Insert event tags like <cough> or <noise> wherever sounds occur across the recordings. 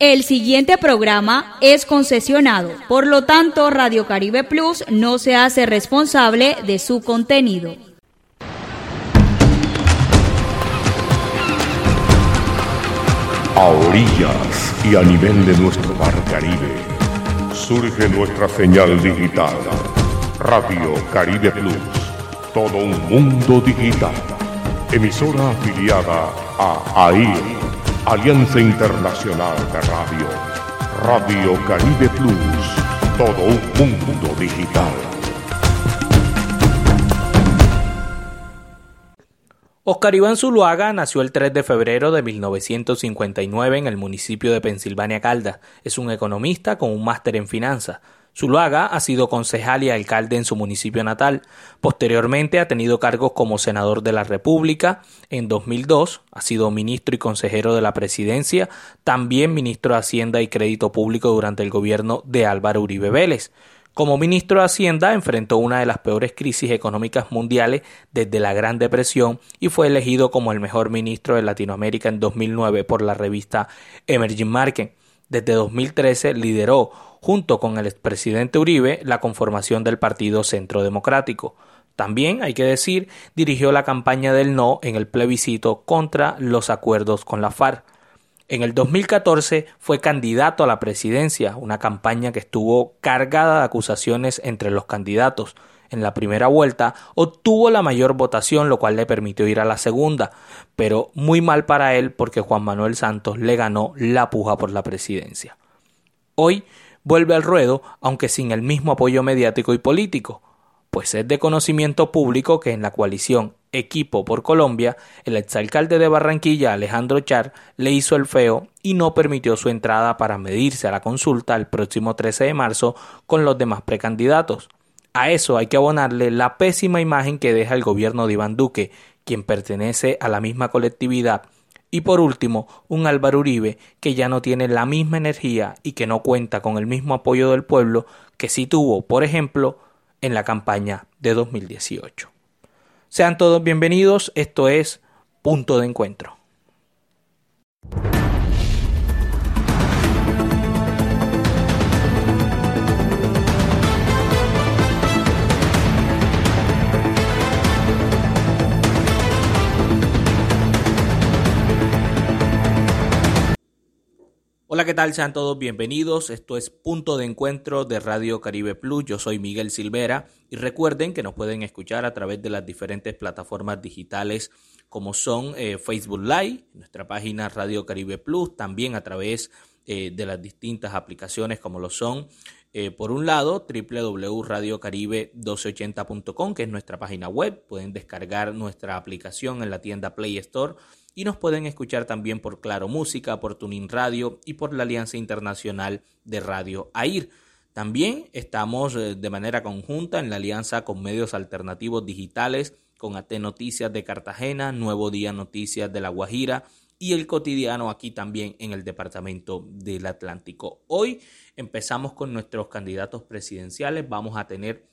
El siguiente programa es concesionado, por lo tanto Radio Caribe Plus no se hace responsable de su contenido. A orillas y a nivel de nuestro mar Caribe, surge nuestra señal digital, Radio Caribe Plus, todo un mundo digital, emisora afiliada a AIR Alianza Internacional de Radio. Radio Caribe Plus. Todo un mundo digital. Oscar Iván Zuluaga nació el 3 de febrero de 1959 en el municipio de Pensilvania Calda. Es un economista con un máster en finanzas. Zuluaga ha sido concejal y alcalde en su municipio natal. Posteriormente ha tenido cargos como senador de la República. En 2002 ha sido ministro y consejero de la presidencia, también ministro de Hacienda y Crédito Público durante el gobierno de Álvaro Uribe Vélez. Como ministro de Hacienda enfrentó una de las peores crisis económicas mundiales desde la Gran Depresión y fue elegido como el mejor ministro de Latinoamérica en 2009 por la revista Emerging Market. Desde 2013 lideró junto con el expresidente Uribe, la conformación del Partido Centro Democrático. También, hay que decir, dirigió la campaña del no en el plebiscito contra los acuerdos con la FARC. En el 2014 fue candidato a la presidencia, una campaña que estuvo cargada de acusaciones entre los candidatos. En la primera vuelta obtuvo la mayor votación, lo cual le permitió ir a la segunda, pero muy mal para él porque Juan Manuel Santos le ganó la puja por la presidencia. Hoy vuelve al ruedo, aunque sin el mismo apoyo mediático y político, pues es de conocimiento público que en la coalición Equipo por Colombia, el exalcalde de Barranquilla, Alejandro Char, le hizo el feo y no permitió su entrada para medirse a la consulta el próximo 13 de marzo con los demás precandidatos. A eso hay que abonarle la pésima imagen que deja el gobierno de Iván Duque, quien pertenece a la misma colectividad y por último, un Álvaro Uribe que ya no tiene la misma energía y que no cuenta con el mismo apoyo del pueblo que sí tuvo, por ejemplo, en la campaña de 2018. Sean todos bienvenidos, esto es Punto de Encuentro. Hola, ¿qué tal? Sean todos bienvenidos. Esto es Punto de Encuentro de Radio Caribe Plus. Yo soy Miguel Silvera y recuerden que nos pueden escuchar a través de las diferentes plataformas digitales como son eh, Facebook Live, nuestra página Radio Caribe Plus, también a través eh, de las distintas aplicaciones como lo son eh, por un lado, www.radiocaribe1280.com, que es nuestra página web. Pueden descargar nuestra aplicación en la tienda Play Store y nos pueden escuchar también por Claro Música, por Tuning Radio y por la Alianza Internacional de Radio AIR. También estamos eh, de manera conjunta en la alianza con medios alternativos digitales, con AT Noticias de Cartagena, Nuevo Día Noticias de La Guajira y el cotidiano aquí también en el departamento del Atlántico. Hoy empezamos con nuestros candidatos presidenciales. Vamos a tener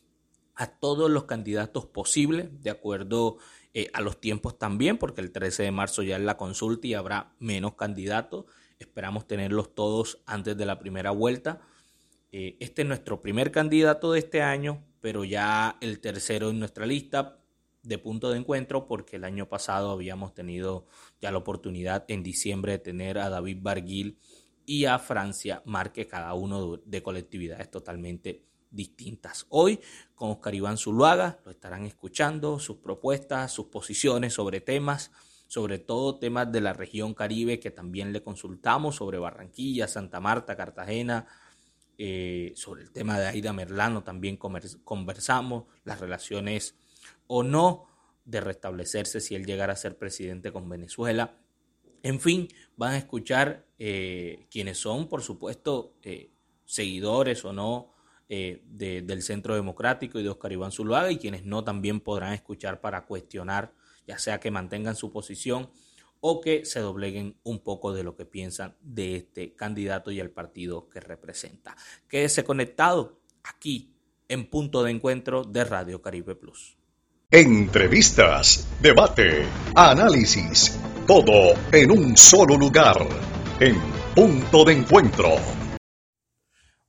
a todos los candidatos posibles, de acuerdo eh, a los tiempos también, porque el 13 de marzo ya es la consulta y habrá menos candidatos. Esperamos tenerlos todos antes de la primera vuelta. Eh, este es nuestro primer candidato de este año, pero ya el tercero en nuestra lista de punto de encuentro, porque el año pasado habíamos tenido ya la oportunidad en diciembre de tener a David Barguil y a Francia Marque, cada uno de colectividades totalmente distintas. Hoy con Oscar Iván Zuluaga lo estarán escuchando, sus propuestas, sus posiciones sobre temas, sobre todo temas de la región Caribe que también le consultamos, sobre Barranquilla, Santa Marta, Cartagena, eh, sobre el tema de Aida Merlano también conversamos, las relaciones o no de restablecerse si él llegara a ser presidente con Venezuela. En fin, van a escuchar eh, quienes son, por supuesto, eh, seguidores o no eh, del Centro Democrático y de Oscar Iván Zuluaga y quienes no también podrán escuchar para cuestionar, ya sea que mantengan su posición o que se dobleguen un poco de lo que piensan de este candidato y el partido que representa. Quédese conectado aquí en punto de encuentro de Radio Caribe Plus. Entrevistas, debate, análisis, todo en un solo lugar. En punto de encuentro.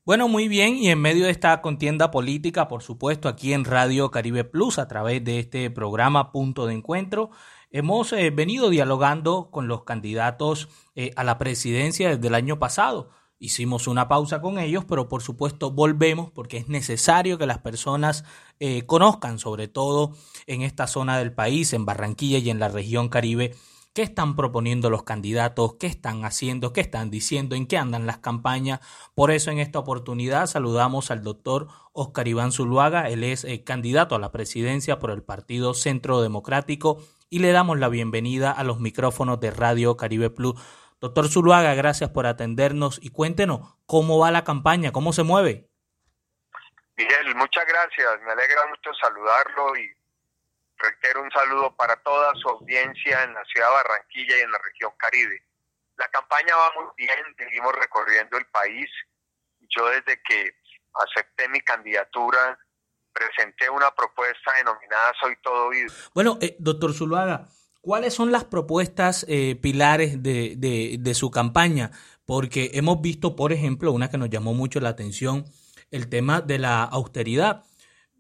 Bueno, muy bien, y en medio de esta contienda política, por supuesto, aquí en Radio Caribe Plus, a través de este programa Punto de Encuentro, hemos eh, venido dialogando con los candidatos eh, a la presidencia desde el año pasado. Hicimos una pausa con ellos, pero por supuesto volvemos porque es necesario que las personas eh, conozcan, sobre todo en esta zona del país, en Barranquilla y en la región Caribe, qué están proponiendo los candidatos, qué están haciendo, qué están diciendo, en qué andan las campañas. Por eso en esta oportunidad saludamos al doctor Oscar Iván Zuluaga, él es eh, candidato a la presidencia por el Partido Centro Democrático y le damos la bienvenida a los micrófonos de Radio Caribe Plus. Doctor Zuluaga, gracias por atendernos y cuéntenos cómo va la campaña, cómo se mueve. Miguel, muchas gracias, me alegra mucho saludarlo y reitero un saludo para toda su en la ciudad de Barranquilla y en la región Caribe. La campaña va muy bien, seguimos recorriendo el país. Yo desde que acepté mi candidatura presenté una propuesta denominada Soy Todo Oído. Bueno, eh, doctor Zuluaga, ¿cuáles son las propuestas eh, pilares de su campaña? Porque hemos visto, por ejemplo, una que nos llamó mucho la atención, el tema de la austeridad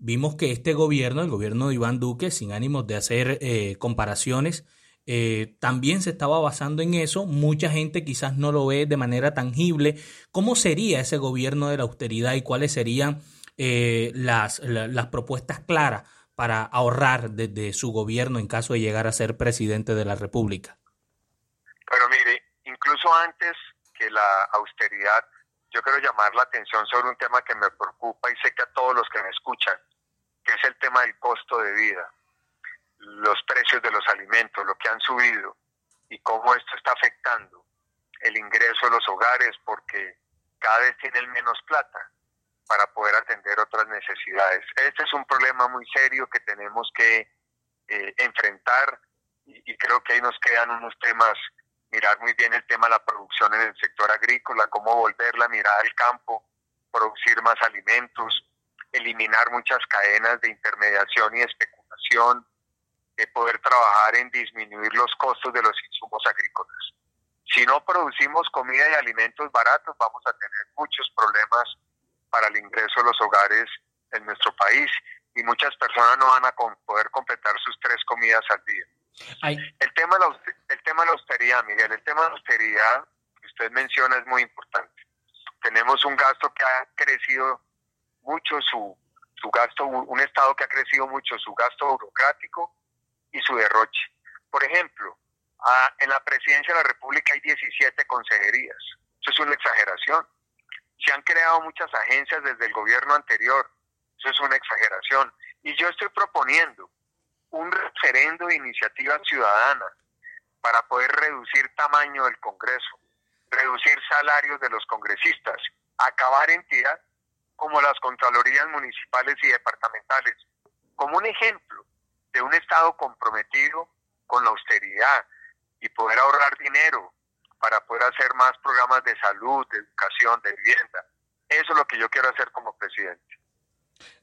vimos que este gobierno, el gobierno de Iván Duque, sin ánimos de hacer eh, comparaciones, eh, también se estaba basando en eso. Mucha gente quizás no lo ve de manera tangible. ¿Cómo sería ese gobierno de la austeridad y cuáles serían eh, las, las propuestas claras para ahorrar desde su gobierno en caso de llegar a ser presidente de la República? Pero mire, incluso antes que la austeridad, yo quiero llamar la atención sobre un tema que me preocupa y sé que a todos los que me escuchan que es el tema del costo de vida, los precios de los alimentos, lo que han subido y cómo esto está afectando el ingreso de los hogares porque cada vez tienen menos plata para poder atender otras necesidades. Este es un problema muy serio que tenemos que eh, enfrentar y, y, creo que ahí nos quedan unos temas, mirar muy bien el tema de la producción en el sector agrícola, cómo volver la mirada al campo, producir más alimentos, eliminar muchas cadenas de intermediación y especulación, de poder trabajar en disminuir los costos de los insumos agrícolas. Si no producimos comida y alimentos baratos, vamos a tener muchos problemas para el ingreso de los hogares en nuestro país y muchas personas no van a poder completar sus tres comidas al día. El, tema de la, el tema de la austeridad, Miguel, el tema de la austeridad que usted menciona es muy importante. Tenemos un gasto que ha crecido mucho su, su gasto, un Estado que ha crecido mucho su gasto burocrático y su derroche. Por ejemplo, en la presidencia de la República hay 17 consejerías. Eso es una exageración. Se han creado muchas agencias desde el gobierno anterior. Eso es una exageración. Y yo estoy proponiendo un referendo de iniciativa ciudadana para poder reducir tamaño del Congreso, reducir salarios de los congresistas, acabar entidad como las Contralorías municipales y departamentales, como un ejemplo de un Estado comprometido con la austeridad y poder ahorrar dinero para poder hacer más programas de salud, de educación, de vivienda. Eso es lo que yo quiero hacer como presidente.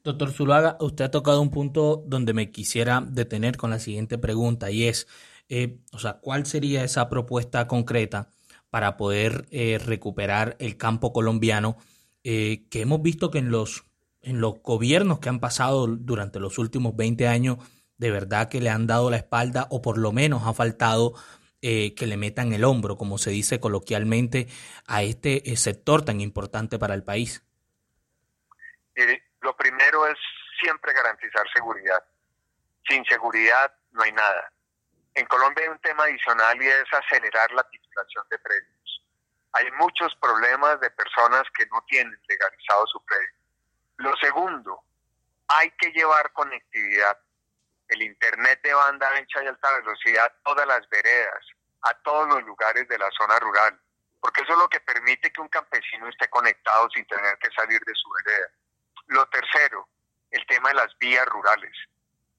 Doctor Zuluaga, usted ha tocado un punto donde me quisiera detener con la siguiente pregunta y es, eh, o sea, ¿cuál sería esa propuesta concreta para poder eh, recuperar el campo colombiano eh, que hemos visto que en los, en los gobiernos que han pasado durante los últimos 20 años, de verdad que le han dado la espalda o por lo menos ha faltado eh, que le metan el hombro, como se dice coloquialmente, a este eh, sector tan importante para el país? lo primero es siempre garantizar seguridad. Sin seguridad no hay nada. En Colombia hay un tema adicional y es acelerar la titulación de predios hay muchos problemas de personas que no tienen legalizado su crédito. Lo segundo, hay que llevar conectividad, el Internet de banda ancha y alta velocidad a todas las veredas, a todos los lugares de la zona rural, porque eso es lo que permite que un campesino esté conectado sin tener que salir de su vereda. Lo tercero, el tema de las vías rurales,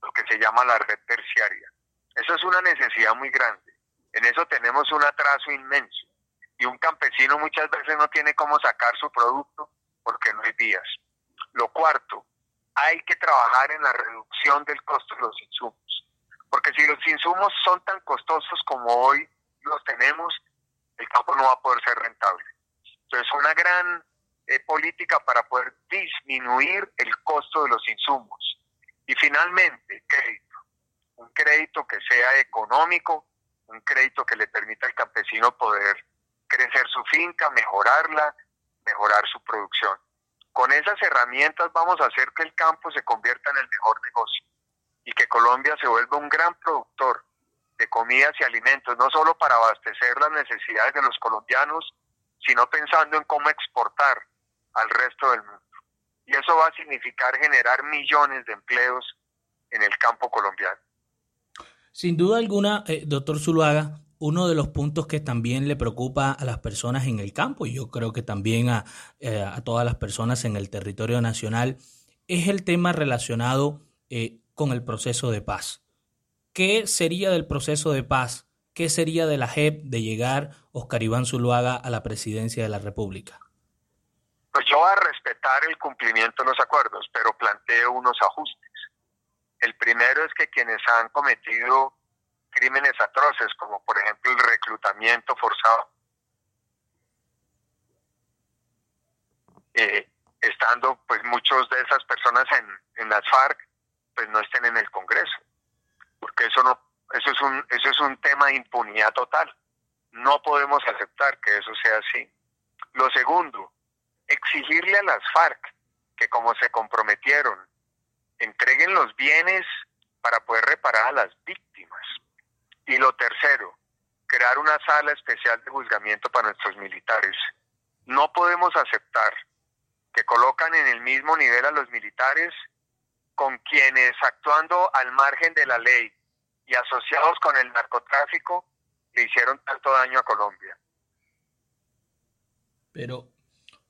lo que se llama la red terciaria. Eso es una necesidad muy grande. En eso tenemos un atraso inmenso y un campesino muchas veces no tiene cómo sacar su producto porque no hay vías. Lo cuarto, hay que trabajar en la reducción del costo de los insumos, porque si los insumos son tan costosos como hoy los tenemos, el campo no va a poder ser rentable. Entonces, una gran eh, política para poder disminuir el costo de los insumos. Y finalmente, crédito. Un crédito que sea económico, un crédito que le permita al campesino poder crecer su finca, mejorarla, mejorar su producción. Con esas herramientas vamos a hacer que el campo se convierta en el mejor negocio y que Colombia se vuelva un gran productor de comidas y alimentos, no solo para abastecer las necesidades de los colombianos, sino pensando en cómo exportar al resto del mundo. Y eso va a significar generar millones de empleos en el campo colombiano. Sin duda alguna, eh, doctor Zuluaga, uno de los puntos que también le preocupa a las personas en el campo, y yo creo que también a, eh, todas las personas en el territorio nacional, es el tema relacionado eh, con el proceso de paz. ¿Qué sería del proceso de paz? ¿Qué sería de la JEP de llegar Oscar Iván Zuluaga a la presidencia de la República? Pues yo voy a respetar el cumplimiento de los acuerdos, pero planteo unos ajustes. El primero es que quienes han cometido crímenes atroces, como por ejemplo el reclutamiento forzado, eh, estando pues muchos de esas personas en, en las FARC, pues no estén en el Congreso, porque eso no, eso es un, eso es un tema de impunidad total. No podemos aceptar que eso sea así. Lo segundo, exigirle a las FARC que como se comprometieron, entreguen los bienes para poder reparar a las víctimas. Y lo tercero, crear una sala especial de juzgamiento para nuestros militares. No podemos aceptar que colocan en el mismo nivel a los militares con quienes actuando al margen de la ley y asociados con el narcotráfico le hicieron tanto daño a Colombia. Pero,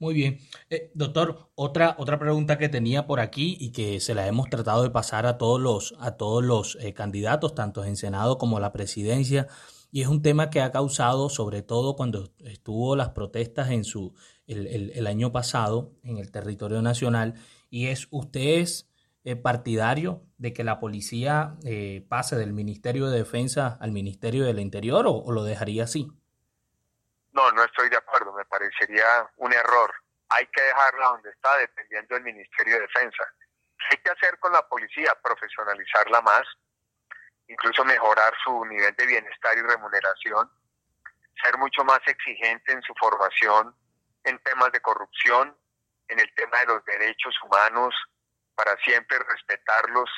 muy bien. Eh, doctor, otra, otra pregunta que tenía por aquí y que se la hemos tratado de pasar a todos los, a todos los eh, candidatos, tanto en Senado como la presidencia, y es un tema que ha causado, sobre todo cuando estuvo las protestas en su, el, el año pasado en el territorio nacional, y es, ustedes eh, partidario de que la policía eh, pase del Ministerio de Defensa al Ministerio del Interior o, lo dejaría así? No, no estoy de acuerdo, parecería un error. Hay que dejarla donde está, dependiendo del Ministerio de Defensa. ¿Qué hay que hacer con la policía? Profesionalizarla más, incluso mejorar su nivel de bienestar y remuneración, ser mucho más exigente en su formación en temas de corrupción, en el tema de los derechos humanos, para siempre respetarlos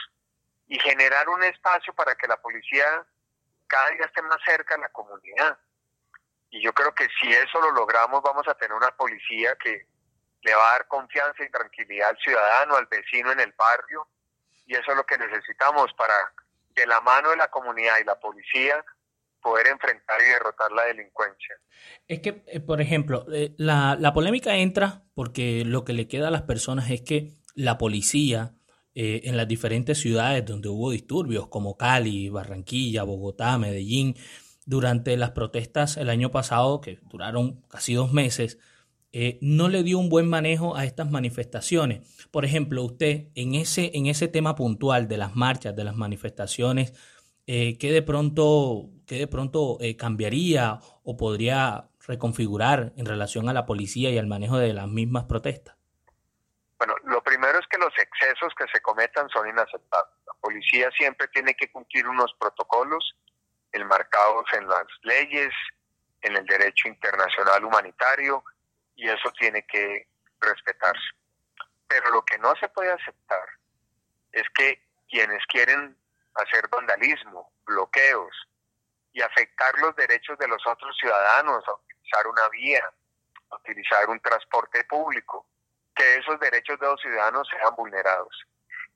y generar un espacio para que la policía cada día esté más cerca de la comunidad. Y yo creo que si eso lo logramos, vamos a tener una policía que le va a dar confianza y tranquilidad al ciudadano, al vecino en el barrio. Y eso es lo que necesitamos para, de la mano de la comunidad y la policía, poder enfrentar y derrotar la delincuencia. Es que, eh, por ejemplo, eh, la, la polémica entra porque lo que le queda a las personas es que la policía eh, en las diferentes ciudades donde hubo disturbios, como Cali, Barranquilla, Bogotá, Medellín, durante las protestas el año pasado, que duraron casi dos meses, eh, no le dio un buen manejo a estas manifestaciones. Por ejemplo, usted en ese, en ese tema puntual de las marchas, de las manifestaciones, eh, ¿qué de pronto, qué de pronto cambiaría o podría reconfigurar en relación a la policía y al manejo de las mismas protestas? Bueno, lo primero es que los excesos que se cometan son inaceptables. La policía siempre tiene que cumplir unos protocolos enmarcados en las leyes, en el derecho internacional humanitario, y eso tiene que respetarse. Pero lo que no se puede aceptar es que quienes quieren hacer vandalismo, bloqueos y afectar los derechos de los otros ciudadanos a utilizar una vía, a utilizar un transporte público, que esos derechos de los ciudadanos sean vulnerados.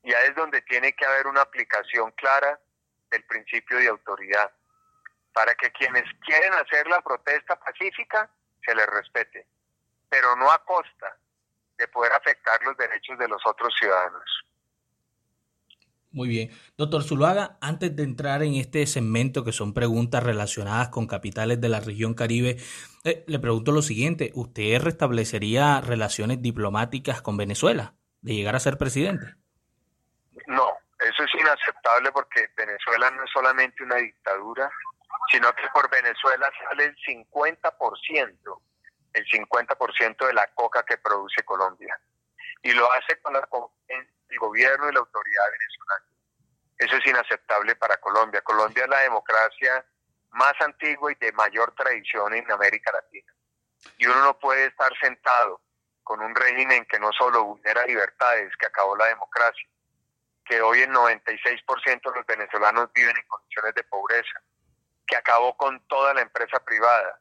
Y ahí es donde tiene que haber una aplicación clara del principio de autoridad, para que quienes quieren hacer la protesta pacífica se les respete, pero no a costa de poder afectar los derechos de los otros ciudadanos. Muy bien. Doctor Zuluaga, antes de entrar en este segmento que son preguntas relacionadas con capitales de la región Caribe, eh, le pregunto lo siguiente, ¿usted restablecería relaciones diplomáticas con Venezuela de llegar a ser presidente? No, eso es inaceptable porque Venezuela no es solamente una dictadura, sino que por Venezuela sale el 50%, el 50% de la coca que produce Colombia. Y lo hace con la, el gobierno y la autoridad venezolana. Eso es inaceptable para Colombia. Colombia es la democracia más antigua y de mayor tradición en América Latina. Y uno no puede estar sentado con un régimen que no solo vulnera libertades, que acabó la democracia, que hoy el 96% de los venezolanos viven en condiciones de pobreza, que acabó con toda la empresa privada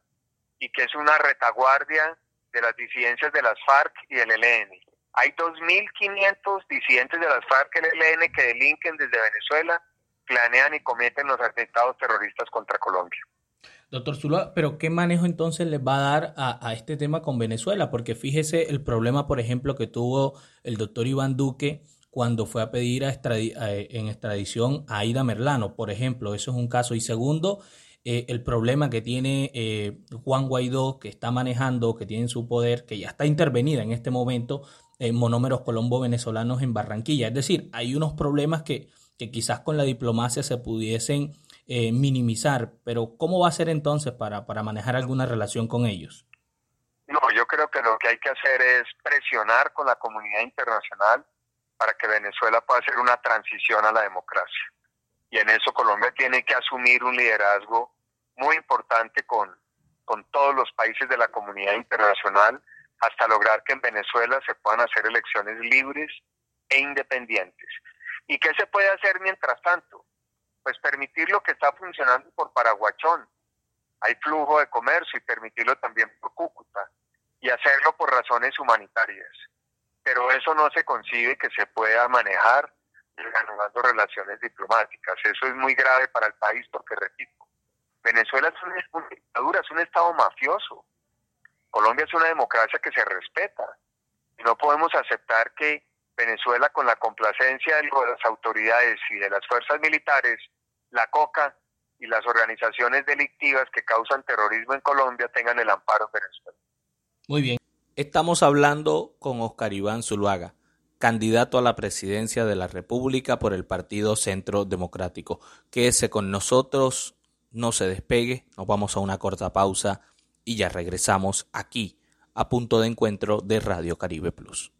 y que es una retaguardia de las disidencias de las FARC y del ELN. Hay 2.500 disidentes de las FARC y el ELN que delinquen desde Venezuela, planean y cometen los atentados terroristas contra Colombia. Doctor Zuluaga, pero ¿qué manejo entonces les va a dar a, este tema con Venezuela? Porque fíjese el problema, por ejemplo, que tuvo el doctor Iván Duque cuando fue a pedir a en extradición a Aida Merlano, por ejemplo, eso es un caso. Y segundo, eh, el problema que tiene eh, Juan Guaidó, que está manejando, que tiene su poder, que ya está intervenida en este momento en monómeros colombo venezolanos en Barranquilla. Es decir, hay unos problemas que, que quizás con la diplomacia se pudiesen eh, minimizar, pero ¿cómo va a ser entonces para, para manejar alguna relación con ellos? No, yo creo que lo que hay que hacer es presionar con la comunidad internacional para que Venezuela pueda hacer una transición a la democracia. Y en eso Colombia tiene que asumir un liderazgo muy importante con, con todos los países de la comunidad internacional hasta lograr que en Venezuela se puedan hacer elecciones libres e independientes. ¿Y qué se puede hacer mientras tanto? pues permitir lo que está funcionando por Paraguachón. Hay flujo de comercio y permitirlo también por Cúcuta y hacerlo por razones humanitarias. Pero eso no se concibe que se pueda manejar reanudando relaciones diplomáticas. Eso es muy grave para el país porque, repito, Venezuela es una dictadura, es un Estado mafioso. Colombia es una democracia que se respeta. Y no podemos aceptar que Venezuela, con la complacencia de las autoridades y de las fuerzas militares, la coca y las organizaciones delictivas que causan terrorismo en Colombia tengan el amparo en Venezuela. Muy bien. Estamos hablando con Oscar Iván Zuluaga, candidato a la presidencia de la República por el Partido Centro Democrático. Quédese con nosotros, no se despegue, nos vamos a una corta pausa y ya regresamos aquí a punto de encuentro de Radio Caribe Plus.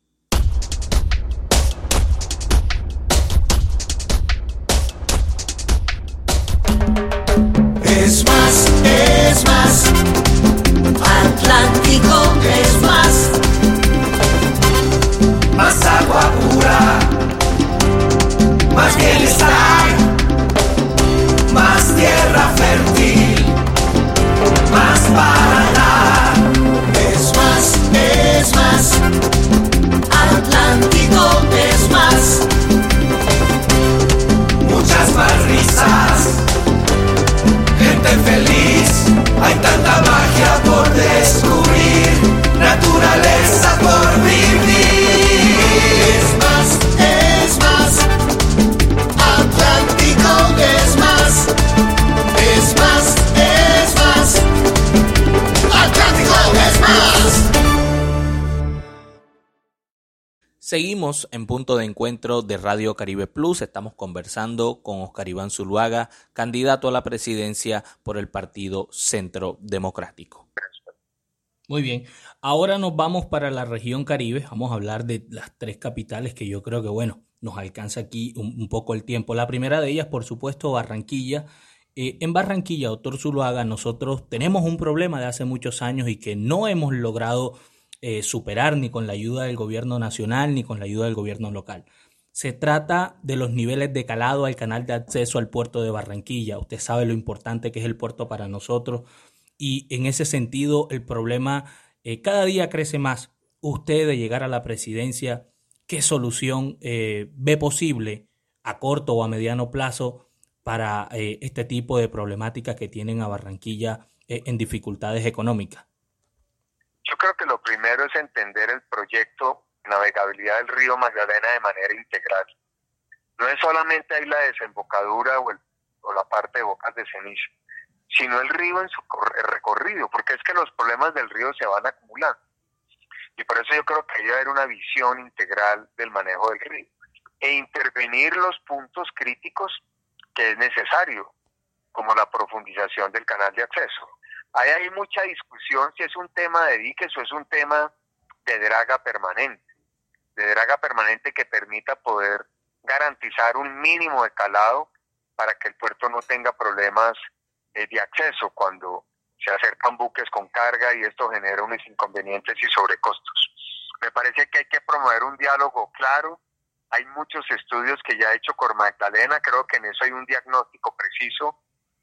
Es más, es más. Seguimos en punto de encuentro de Radio Caribe Plus. Estamos conversando con Oscar Iván Zuluaga, candidato a la presidencia por el Partido Centro Democrático. Muy bien, ahora nos vamos para la región Caribe. Vamos a hablar de las tres capitales que yo creo que, bueno, nos alcanza aquí un, poco el tiempo. La primera de ellas, por supuesto, Barranquilla. Eh, en Barranquilla, doctor Zuluaga, nosotros tenemos un problema de hace muchos años y que no hemos logrado eh, superar ni con la ayuda del gobierno nacional ni con la ayuda del gobierno local. Se trata de los niveles de calado al canal de acceso al puerto de Barranquilla. Usted sabe lo importante que es el puerto para nosotros y en ese sentido el problema eh, cada día crece más. Usted de llegar a la presidencia, ¿qué solución eh, ve posible a corto o a mediano plazo para este tipo de problemáticas que tienen a Barranquilla en dificultades económicas? Yo creo que lo primero es entender el proyecto navegabilidad del río Magdalena de manera integral. No es solamente ahí la desembocadura o, la parte de bocas de ceniza, sino el río en su recorrido, porque es que los problemas del río se van acumulando. Y por eso yo creo que hay que haber una visión integral del manejo del río e intervenir los puntos críticos que es necesario como la profundización del canal de acceso. Hay mucha discusión si es un tema de diques o es un tema de draga permanente, de draga permanente que permita poder garantizar un mínimo de calado para que el puerto no tenga problemas eh, de acceso cuando se acercan buques con carga y esto genera unos inconvenientes y sobrecostos. Me parece que hay que promover un diálogo claro. Hay muchos estudios que ya ha hecho Cor Magdalena, creo que en eso hay un diagnóstico preciso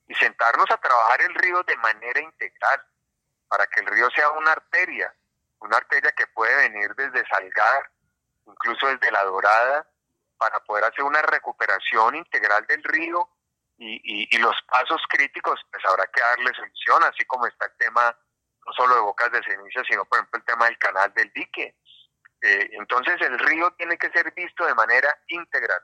y sentarnos a trabajar el río de manera integral para que el río sea una arteria, una arteria que puede venir desde Salgar, incluso desde La Dorada, para poder hacer una recuperación integral del río y, y, los pasos críticos, pues habrá que darle solución, así como está el tema no solo de bocas de ceniza, sino por ejemplo el tema del canal del dique. Eh, entonces el río tiene que ser visto de manera integral.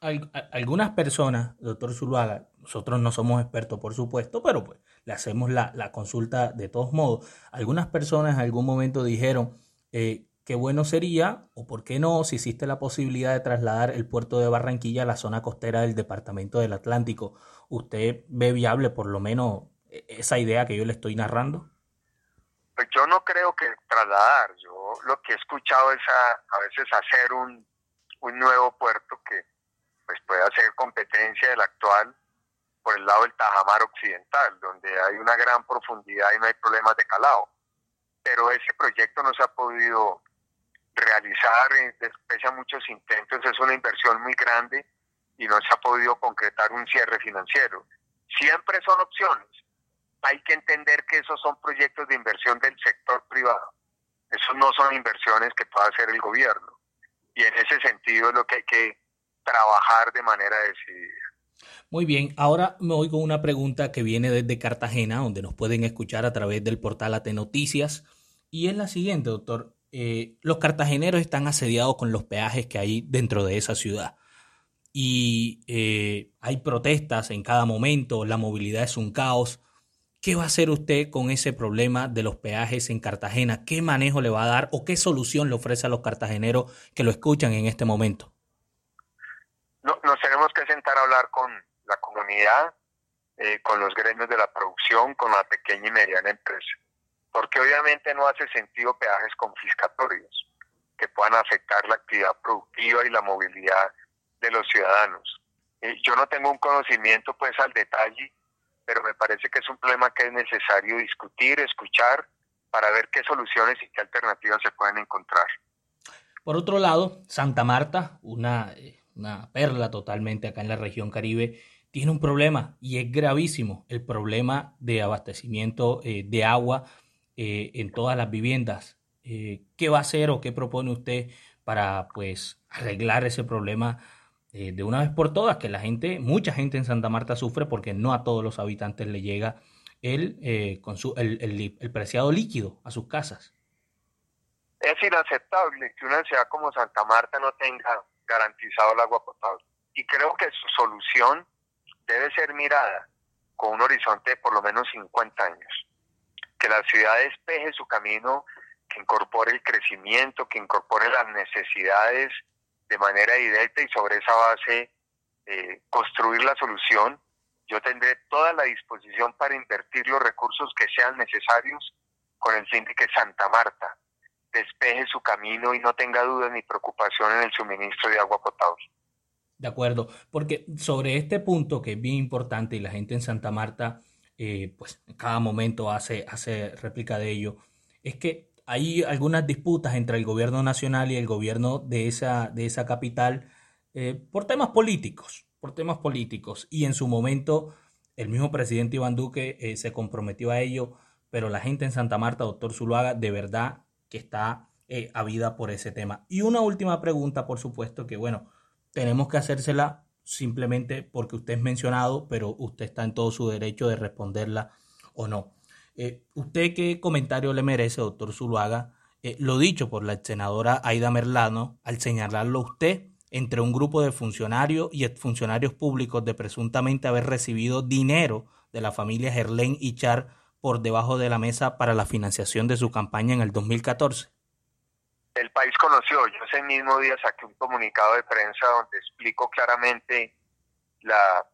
Algunas personas, doctor Zuluaga, nosotros no somos expertos por supuesto, pero pues le hacemos la, la consulta de todos modos. Algunas personas en algún momento dijeron eh, qué bueno sería, o por qué no, si existe la posibilidad de trasladar el puerto de Barranquilla a la zona costera del Departamento del Atlántico. ¿Usted ve viable por lo menos e-, esa idea que yo le estoy narrando? Pues yo no creo que trasladar, yo lo que he escuchado es a, veces hacer un, un nuevo puerto que pues pueda ser competencia del actual por el lado del Tajamar Occidental, donde hay una gran profundidad y no hay problemas de calado. Pero ese proyecto no se ha podido realizar, eh, pese a muchos intentos, es una inversión muy grande y no se ha podido concretar un cierre financiero. Siempre son opciones. Hay que entender que esos son proyectos de inversión del sector privado. Esos no son inversiones que pueda hacer el gobierno. Y en ese sentido es lo que hay que trabajar de manera decidida. Muy bien, ahora me voy con una pregunta que viene desde Cartagena, donde nos pueden escuchar a través del portal AT Noticias. Y es la siguiente, doctor. Eh, los cartageneros están asediados con los peajes que hay dentro de esa ciudad. Y eh, hay protestas en cada momento, la movilidad es un caos. ¿Qué va a hacer usted con ese problema de los peajes en Cartagena? ¿Qué manejo le va a dar o qué solución le ofrece a los cartageneros que lo escuchan en este momento? No, nos tenemos que sentar a hablar con la comunidad, eh, con los gremios de la producción, con la pequeña y mediana empresa porque obviamente no hace sentido peajes confiscatorios que puedan afectar la actividad productiva y la movilidad de los ciudadanos. yo no tengo un conocimiento pues al detalle, pero me parece que es un problema que es necesario discutir, escuchar, para ver qué soluciones y qué alternativas se pueden encontrar. Por otro lado, Santa Marta, una, una perla totalmente acá en la región Caribe, tiene un problema y es gravísimo, el problema de abastecimiento eh, de agua eh, en todas las viviendas. Eh, ¿Qué va a hacer o qué propone usted para pues arreglar ese problema de una vez por todas? Que la gente, mucha gente en Santa Marta sufre porque no a todos los habitantes le llega el, con su, el, el, preciado líquido a sus casas. Es inaceptable que una ciudad como Santa Marta no tenga garantizado el agua potable. Y creo que su solución debe ser mirada con un horizonte de por lo menos 50 años que la ciudad despeje su camino, que incorpore el crecimiento, que incorpore las necesidades de manera directa y sobre esa base eh, construir la solución. Yo tendré toda la disposición para invertir los recursos que sean necesarios con el fin Santa Marta despeje su camino y no tenga dudas ni preocupación en el suministro de agua potable. De acuerdo, porque sobre este punto que es bien importante y la gente en Santa Marta eh, pues en cada momento hace, hace réplica de ello, es que hay algunas disputas entre el gobierno nacional y el gobierno de esa, de esa capital eh, por temas políticos, por temas políticos. Y en su momento el mismo presidente Iván Duque eh, se comprometió a ello, pero la gente en Santa Marta, doctor Zuluaga, de verdad que está eh, vida por ese tema. Y una última pregunta, por supuesto, que bueno, tenemos que hacérsela simplemente porque usted es mencionado, pero usted está en todo su derecho de responderla o no. Eh, ¿Usted qué comentario le merece, doctor Zuluaga? Eh, lo dicho por la senadora Aida Merlano al señalarlo usted entre un grupo de funcionarios y exfuncionarios públicos de presuntamente haber recibido dinero de la familia Gerlén y Char por debajo de la mesa para la financiación de su campaña en el 2014 el país conoció. Yo ese mismo día saqué un comunicado de prensa donde explico claramente la,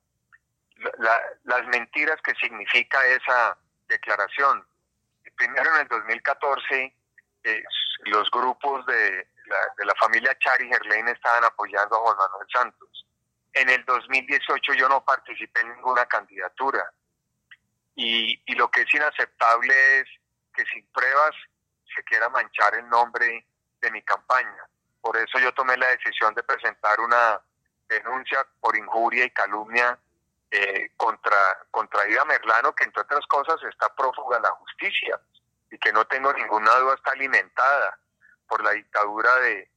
las mentiras que significa esa declaración. Primero en el 2014 eh, los grupos de la, de la familia Chari Gerlain estaban apoyando a Juan Manuel Santos. En el 2018 yo no participé en ninguna candidatura. Y, y lo que es inaceptable es que sin pruebas se quiera manchar el nombre de mi campaña. Por eso yo tomé la decisión de presentar una denuncia por injuria y calumnia eh, contra, contra Ida Merlano, que entre otras cosas está prófuga de la justicia y que no tengo ninguna duda está alimentada por la dictadura de,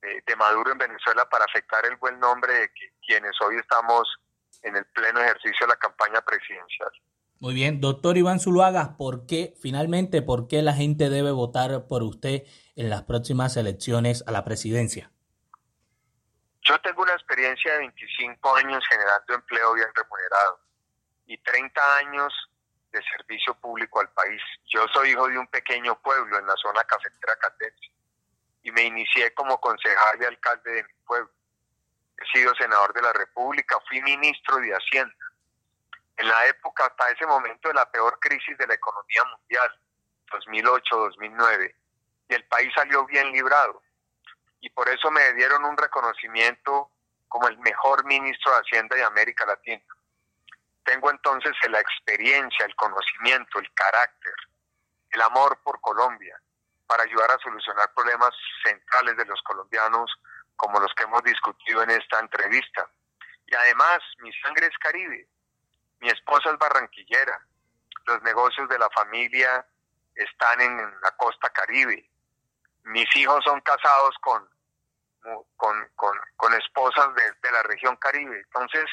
de, Maduro en Venezuela para afectar el buen nombre de quienes hoy estamos en el pleno ejercicio de la campaña presidencial. Muy bien, doctor Iván Zuluaga, ¿por qué finalmente, por qué la gente debe votar por usted en las próximas elecciones a la presidencia? Yo tengo una experiencia de 25 años generando empleo bien remunerado y 30 años de servicio público al país. Yo soy hijo de un pequeño pueblo en la zona cafetera caldense y me inicié como concejal y alcalde de mi pueblo. He sido senador de la República, fui ministro de Hacienda. En la época, hasta ese momento, de la peor crisis de la economía mundial, 2008-2009, y el país salió bien librado y por eso me dieron un reconocimiento como el mejor ministro de Hacienda de América Latina. Tengo entonces la experiencia, el conocimiento, el carácter, el amor por Colombia para ayudar a solucionar problemas centrales de los colombianos como los que hemos discutido en esta entrevista. Y además, mi sangre es caribe, mi esposa es barranquillera, los negocios de la familia están en la costa caribe, mis hijos son casados con con, con, esposas de, la región caribe. Entonces,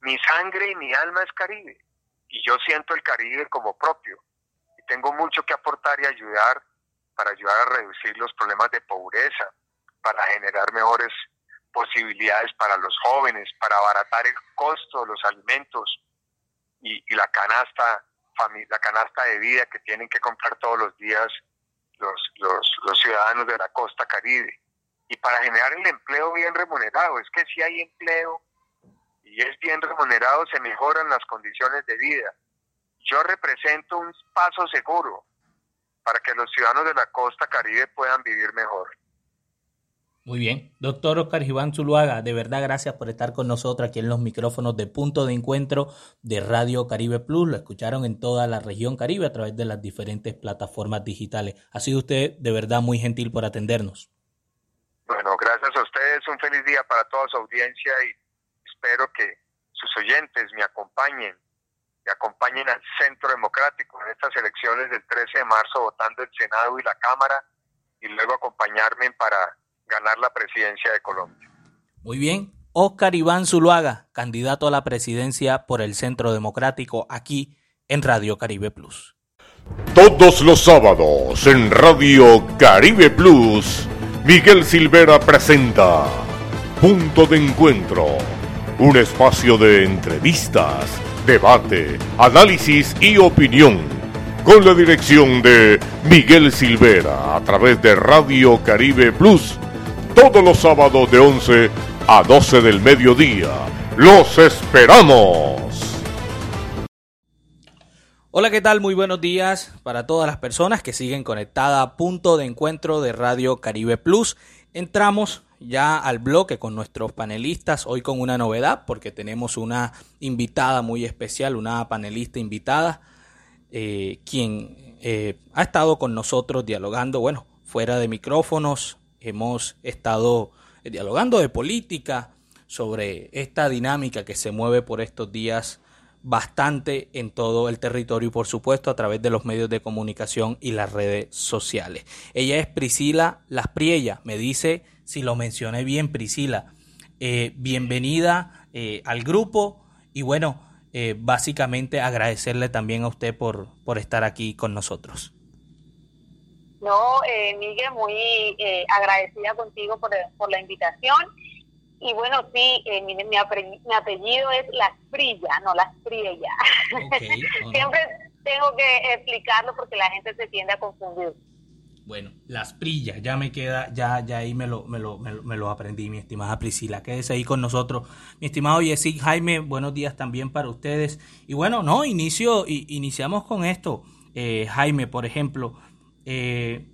mi sangre y mi alma es caribe. Y yo siento el Caribe como propio. Y tengo mucho que aportar y ayudar para ayudar a reducir los problemas de pobreza, para generar mejores posibilidades para los jóvenes, para abaratar el costo de los alimentos y, y la canasta la canasta de vida que tienen que comprar todos los días los, los, los ciudadanos de la costa caribe y para generar el empleo bien remunerado. Es que si hay empleo y es bien remunerado, se mejoran las condiciones de vida. Yo represento un paso seguro para que los ciudadanos de la costa caribe puedan vivir mejor. Muy bien. Doctor Oscar Iván Zuluaga, de verdad gracias por estar con nosotros aquí en los micrófonos de punto de encuentro de Radio Caribe Plus. Lo escucharon en toda la región Caribe a través de las diferentes plataformas digitales. Ha sido usted de verdad muy gentil por atendernos. Bueno, gracias a ustedes, un feliz día para toda su audiencia y espero que sus oyentes me acompañen, me acompañen al Centro Democrático en estas elecciones del 13 de marzo votando el Senado y la Cámara y luego acompañarme para ganar la presidencia de Colombia. Muy bien, Oscar Iván Zuluaga, candidato a la presidencia por el Centro Democrático aquí en Radio Caribe Plus. Todos los sábados en Radio Caribe Plus Miguel Silvera presenta Punto de Encuentro, un espacio de entrevistas, debate, análisis y opinión, con la dirección de Miguel Silvera a través de Radio Caribe Plus, todos los sábados de 11 a 12 del mediodía. ¡Los esperamos! Hola, ¿qué tal? Muy buenos días para todas las personas que siguen conectadas a punto de encuentro de Radio Caribe Plus. Entramos ya al bloque con nuestros panelistas, hoy con una novedad porque tenemos una invitada muy especial, una panelista invitada, eh, quien eh, ha estado con nosotros dialogando, bueno, fuera de micrófonos, hemos estado dialogando de política, sobre esta dinámica que se mueve por estos días bastante en todo el territorio y por supuesto a través de los medios de comunicación y las redes sociales. Ella es Priscila Las Priella, me dice si lo mencioné bien Priscila. Eh, bienvenida eh, al grupo y bueno, eh, básicamente agradecerle también a usted por, por estar aquí con nosotros. No, Miguel, muy agradecida contigo por, por la invitación y bueno, sí, eh, mi, mi, apellido es Las Prilla, no Las Priella. <laughs> Siempre tengo que explicarlo porque la gente se tiende a confundir. Bueno, las prillas, ya me queda, ya, ya ahí me lo, me lo, me lo, aprendí, mi estimada Priscila. Quédese ahí con nosotros. Mi estimado Yesik Jaime, buenos días también para ustedes. Y bueno, no, inicio, iniciamos con esto. Eh, Jaime, por ejemplo, eh,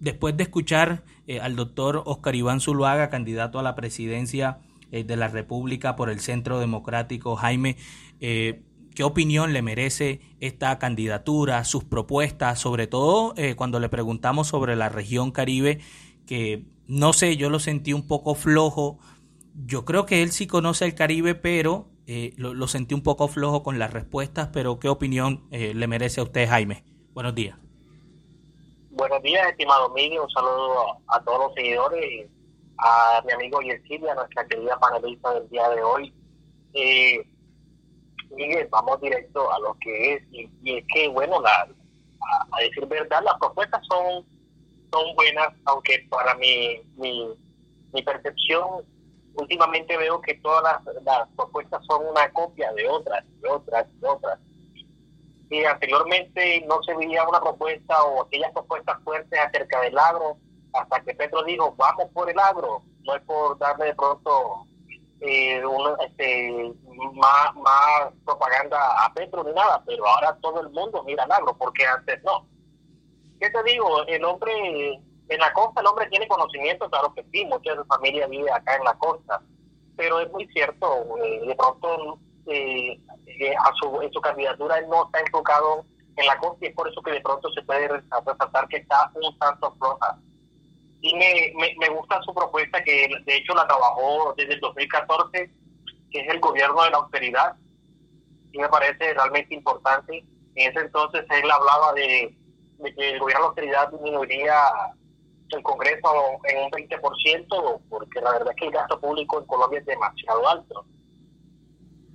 después de escuchar eh, al doctor Oscar Iván Zuluaga, candidato a la presidencia de la República por el Centro Democrático, Jaime, qué opinión le merece esta candidatura, sus propuestas, sobre todo eh, cuando le preguntamos sobre la región Caribe, que no sé, yo lo sentí un poco flojo. Yo creo que él sí conoce el Caribe, pero eh, lo, sentí un poco flojo con las respuestas, pero ¿qué opinión eh, le merece a usted, Jaime? Buenos días. Buenos días, estimado Miguel. Un saludo a, todos los seguidores, a mi amigo Yesilia, nuestra querida panelista del día de hoy. Eh, Miguel, vamos directo a lo que es, y, es que, bueno, la, a, decir verdad, las propuestas son, son buenas, aunque para mi, mi, mi percepción, últimamente veo que todas las, las propuestas son una copia de otras, de otras, de otras. Y anteriormente no se veía una propuesta o aquellas propuestas fuertes acerca del agro, hasta que Petro dijo, vamos por el agro, no es por darle de pronto eh, este, más, más propaganda a Petro ni nada, pero ahora todo el mundo mira al agro, porque antes no. ¿Qué te digo? El hombre, en la costa el hombre tiene conocimiento, claro que sí, mucha de su familia vive acá en la costa, pero es muy cierto, eh, de pronto eh, eh, a su, en su candidatura él no está enfocado en la costa y es por eso que de pronto se puede resaltar que está un tanto floja y me, me, gusta su propuesta que de hecho la trabajó desde el 2014, que es el gobierno de la austeridad, y me parece realmente importante. En ese entonces él hablaba de, que el gobierno de la austeridad disminuiría el Congreso en un 20%, porque la verdad es que el gasto público en Colombia es demasiado alto.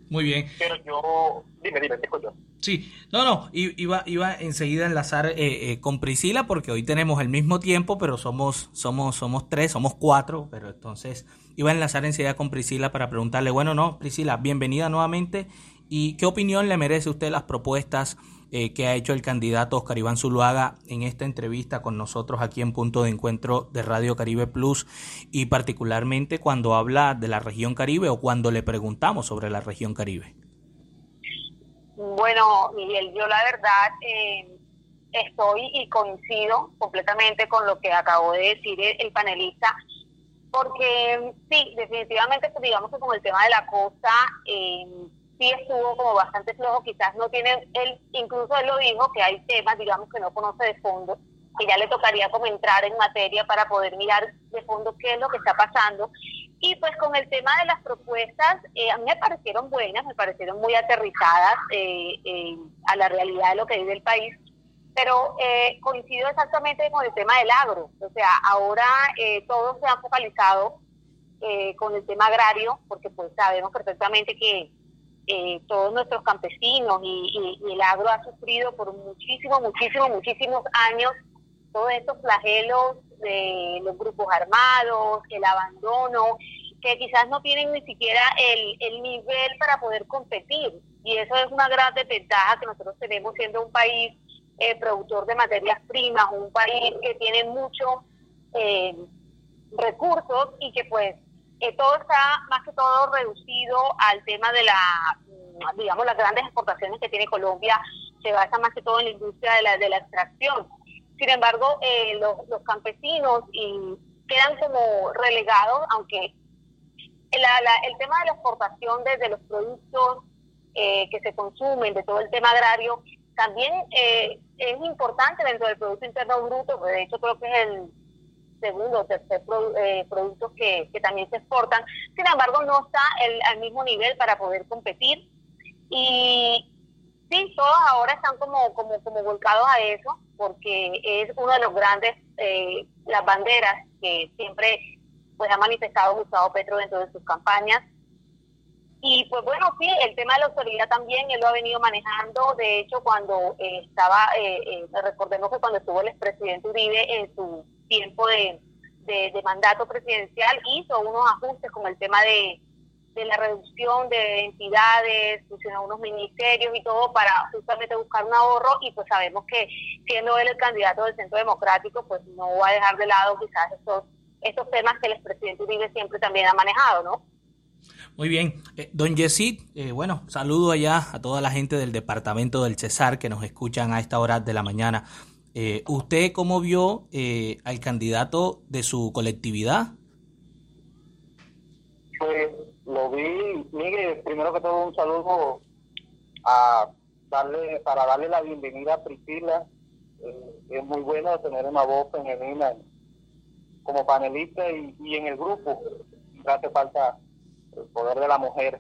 Muy bien. Pero yo, dime, dime, te escucho. Sí, no, no, iba, iba enseguida a enlazar eh, eh, con Priscila porque hoy tenemos el mismo tiempo, pero somos, somos, somos tres, somos cuatro, pero entonces iba a enlazar enseguida con Priscila para preguntarle, bueno, no, Priscila, bienvenida nuevamente y qué opinión le merece usted las propuestas eh, que ha hecho el candidato Oscar Iván Zuluaga en esta entrevista con nosotros aquí en Punto de Encuentro de Radio Caribe Plus y particularmente cuando habla de la región Caribe o cuando le preguntamos sobre la región Caribe. Bueno, Miguel, yo la verdad eh, estoy y coincido completamente con lo que acabó de decir el, panelista, porque sí, definitivamente, pues, digamos que con el tema de la costa, eh, sí estuvo como bastante flojo, quizás no tiene, él, incluso él lo dijo, que hay temas, digamos, que no conoce de fondo, que ya le tocaría como entrar en materia para poder mirar de fondo qué es lo que está pasando. Y pues con el tema de las propuestas, eh, a mí me parecieron buenas, me parecieron muy aterrizadas eh, a la realidad de lo que vive el país, pero eh, coincido exactamente con el tema del agro. O sea, ahora todo se ha focalizado con el tema agrario, porque pues sabemos perfectamente que todos nuestros campesinos y, y el agro ha sufrido por muchísimos, muchísimos, muchísimos años todos estos flagelos de los grupos armados, el abandono, que quizás no tienen ni siquiera el, el nivel para poder competir. Y eso es una gran desventaja que nosotros tenemos siendo un país eh, productor de materias primas, un país que tiene muchos eh, recursos y que pues eh, todo está más que todo reducido al tema de la, digamos, las grandes exportaciones que tiene Colombia, se basa más que todo en la industria de la, de la extracción. Sin embargo, eh, los, los, campesinos y quedan como relegados, aunque el tema de la exportación desde los productos eh, que se consumen, de todo el tema agrario, también eh, es importante dentro del Producto Interno Bruto, de hecho creo que es el segundo o tercer producto que, que, también se exportan, sin embargo no está el, al mismo nivel para poder competir y sí, todos ahora están como, como, como volcados a eso, porque es uno de los grandes, eh, las banderas que siempre pues ha manifestado Gustavo Petro dentro de sus campañas. Y pues bueno, sí, el tema de la autoridad también, él lo ha venido manejando. De hecho, cuando eh, estaba, eh, eh, recordemos que cuando estuvo el expresidente Uribe en su tiempo de, de, mandato presidencial, hizo unos ajustes con el tema de, de la reducción de entidades, fusionar unos ministerios y todo para justamente buscar un ahorro y pues sabemos que siendo él el candidato del Centro Democrático, pues no va a dejar de lado quizás estos, estos temas que el expresidente Uribe siempre también ha manejado, ¿no? Muy bien. Eh, don Yesid, eh, bueno, saludo allá a toda la gente del departamento del Cesar que nos escuchan a esta hora de la mañana. Eh, ¿Usted cómo vio al candidato de su colectividad? Pues lo vi, Miguel, primero que todo un saludo a darle, para darle la bienvenida a Priscila. es muy bueno tener una voz femenina como panelista y, y en el grupo. Hace falta el poder de la mujer.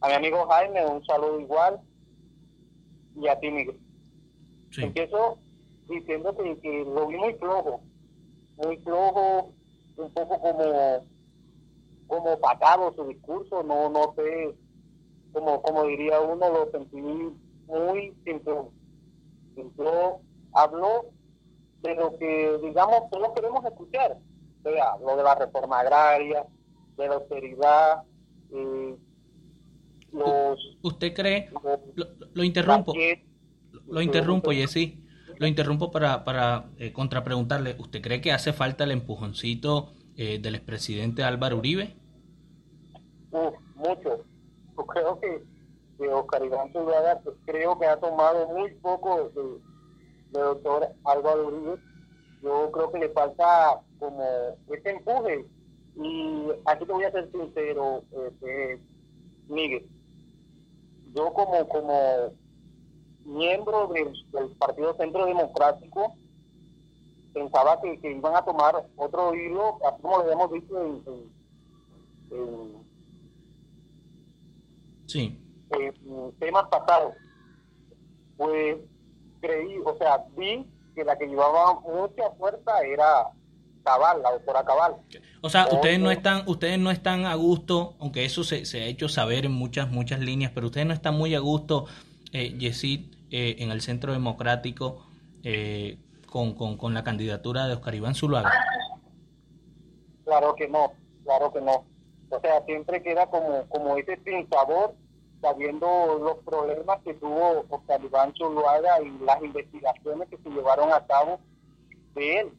A mi amigo Jaime, un saludo igual. Y a ti, Miguel. Empiezo diciendo que, lo vi muy flojo. Muy flojo, un poco como como patado su discurso, no no sé, como como diría uno, lo sentí muy simple. habló de lo que, digamos, todos queremos escuchar. O sea, lo de la reforma agraria, de la austeridad, ¿Usted cree? Lo, interrumpo. Lo, interrumpo, Jessy. Lo interrumpo para, para eh, contrapreguntarle. ¿Usted cree que hace falta el empujoncito eh, del expresidente Álvaro Uribe? mucho. Yo creo que, que Oscar Iván Zuluaga pues, creo que ha tomado muy poco de, doctor Álvaro Uribe. Yo creo que le falta como ese empuje y aquí te voy a ser sincero, este, Miguel. Yo como, como miembro del, Partido Centro Democrático, pensaba que, iban a tomar otro hilo, así como lo habíamos visto en, sí. temas pasados. Pues creí, o sea, vi que la que llevaba mucha fuerza era Cabal, la doctora Cabal. O sea, ustedes no están, ustedes no están a gusto, aunque eso se, ha hecho saber en muchas, muchas líneas, pero ustedes no están muy a gusto, eh, Yesid, eh, en el Centro Democrático eh, con, con, la candidatura de Oscar Iván Zuluaga. Claro que no, claro que no. O sea, siempre queda como, como ese sin sabor, sabiendo los problemas que tuvo Oscar Iván Zuluaga y las investigaciones que se llevaron a cabo de él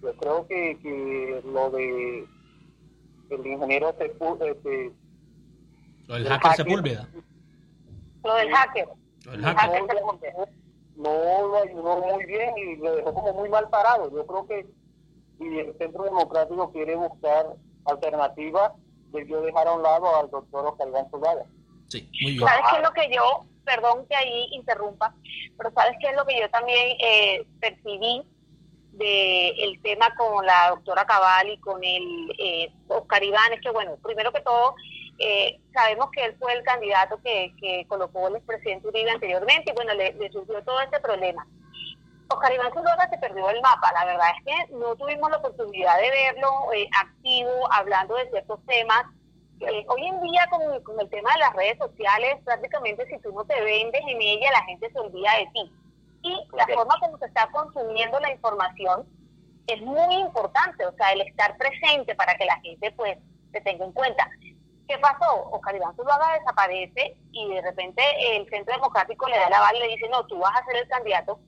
yo creo que, que lo de el ingeniero este, lo del hacker, Sepúlveda lo del hacker hacker no, lo ayudó muy bien y lo dejó como muy mal parado. Yo creo que si el centro democrático quiere buscar alternativas debió dejar a un lado al doctor Oscar Iván sí muy bien. Sabes qué es lo que yo perdón que ahí interrumpa pero sabes qué es lo que yo también eh, percibí del el tema con la doctora Cabal y con el eh, Oscar Iván es que, bueno, primero que todo, eh, sabemos que él fue el candidato que, que colocó el expresidente Uribe anteriormente y, bueno, le, surgió todo este problema. Oscar Iván Zuluaga se perdió el mapa, la verdad es que no tuvimos la oportunidad de verlo eh, activo, hablando de ciertos temas. Eh, hoy en día con, con el tema de las redes sociales, prácticamente si tú no te vendes en ella, la gente se olvida de ti y la forma como se está consumiendo la información es muy importante, o sea, el estar presente para que la gente pues se tenga en cuenta. ¿Qué pasó? Oscar Iván Zuluaga desaparece y de repente el Centro Democrático le da la bala y le dice, no, tú vas a ser el candidato.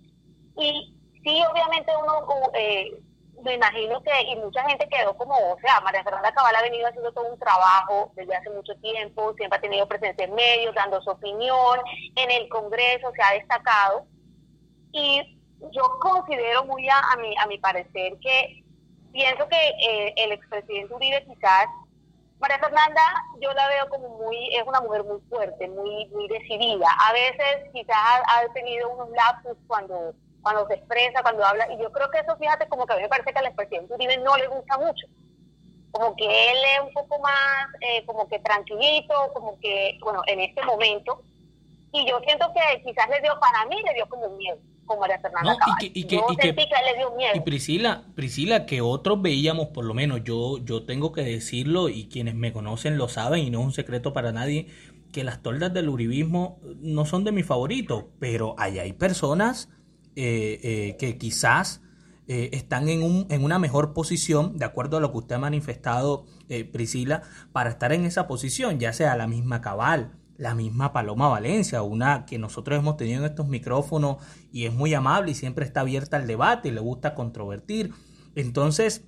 Y sí, obviamente uno, eh, me imagino que, y mucha gente quedó como, o sea, María Fernanda Cabal ha venido haciendo todo un trabajo desde hace mucho tiempo, siempre ha tenido presencia en medios, dando su opinión, en el Congreso se ha destacado, y yo considero muy a, a, mi, a mi parecer que pienso que eh, el expresidente Uribe quizás, María Fernanda, yo la veo como muy, es una mujer muy fuerte, muy, muy decidida. A veces quizás ha, tenido unos lapsus cuando, cuando se expresa, cuando habla, y yo creo que eso, fíjate, como que a mí me parece que al expresidente Uribe no le gusta mucho. Como que él es un poco más, eh, como que tranquilito, como que, bueno, en este momento, y yo siento que quizás le dio, para mí le dio como miedo y que, y Priscila, Priscila, que otros veíamos, por lo menos yo, yo tengo que decirlo y quienes me conocen lo saben y no es un secreto para nadie, que las toldas del uribismo no son de mi favorito, pero allá hay personas eh, eh, que quizás eh, están en, un, en una mejor posición, de acuerdo a lo que usted ha manifestado, eh, Priscila, para estar en esa posición, ya sea la misma Cabal, la misma Paloma Valencia, una que nosotros hemos tenido en estos micrófonos y es muy amable y siempre está abierta al debate y le gusta controvertir. Entonces,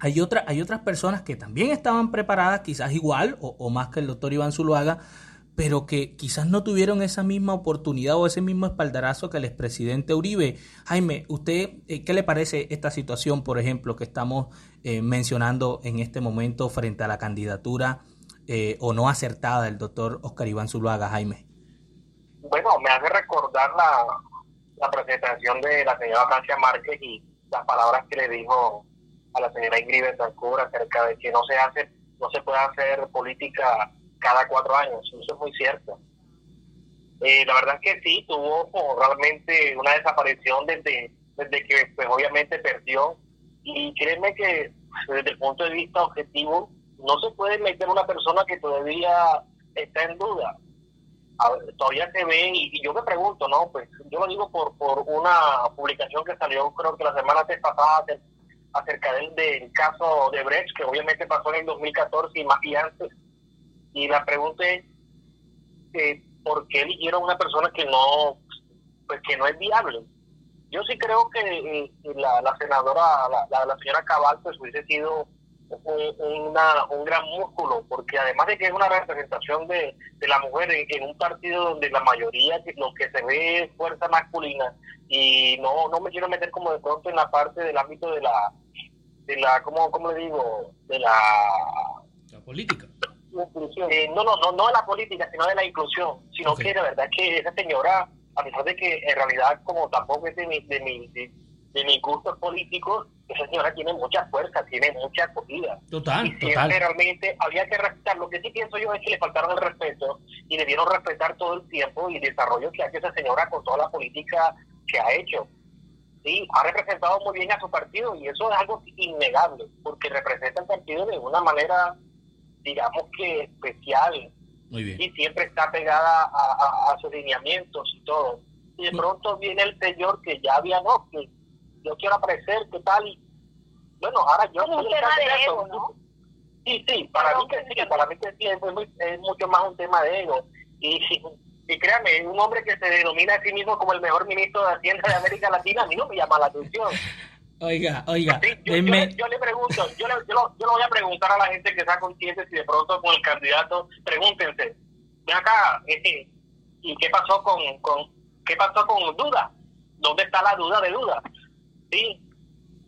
hay, otra, hay otras personas que también estaban preparadas, quizás igual o, más que el doctor Iván Zuluaga, pero que quizás no tuvieron esa misma oportunidad o ese mismo espaldarazo que el expresidente Uribe. Jaime, ¿usted eh, qué le parece esta situación, por ejemplo, que estamos eh, mencionando en este momento frente a la candidatura eh, o no acertada del doctor Oscar Iván Zuluaga, Jaime? Bueno, me hace recordar la, la presentación de la señora Francia Márquez y las palabras que le dijo a la señora Ingrid Betancourt acerca de que no se hace, no se puede hacer política cada cuatro años, eso es muy cierto. Eh, la verdad es que sí, tuvo realmente una desaparición desde, desde que pues, obviamente perdió y créeme que desde el punto de vista objetivo no se puede meter una persona que todavía está en duda. todavía se ve y, yo me pregunto, ¿no? Pues yo lo digo por, por una publicación que salió creo que la semana pasada acerca del, del caso de Brecht, que obviamente pasó en el 2014 y más y antes y la pregunta es, eh, ¿por qué eligieron una persona que no, pues que no es viable? Yo sí creo que eh, la, la, senadora, la, la, señora Cabal, pues hubiese sido una, un gran músculo, porque además de que es una representación de, de la mujer en, un partido donde la mayoría, lo que se ve es fuerza masculina, y no, no me quiero meter como de pronto en la parte del ámbito de la, de la ¿cómo, cómo le digo? De la... La política. eh, no, no, no, no de la política, sino de la inclusión, sino que la verdad que esa señora, a pesar de que en realidad como tampoco es de mi, de mi, de, mis gustos políticos, esa señora tiene mucha fuerza, tiene mucha acogida. Total, y siempre realmente había que respetar. Lo que sí pienso yo es que le faltaron el respeto y debieron respetar todo el tiempo y el desarrollo que ha hecho esa señora con toda la política que ha hecho. Sí, ha representado muy bien a su partido y eso es algo innegable, porque representa el partido de una manera digamos que especial y siempre está pegada a, sus lineamientos y todo. Y de pronto viene el señor que ya había, no, que yo quiero aparecer, ¿qué tal? Y, bueno, ahora yo soy un tema de ego, ¿no? Sí, sí, para mí que sí, para mí que sí, es, mucho más un tema de ego. Y, y créame, un hombre que se denomina a sí mismo como el mejor ministro de Hacienda de América Latina, a mí no me llama la atención. Oiga, oiga, yo, le pregunto, yo, le, yo, lo, yo, voy a preguntar a la gente que está consciente si de pronto con el candidato, pregúntense, ve acá, eh, ¿y qué pasó con, con, qué pasó con duda? ¿Dónde está la duda de duda? Sí,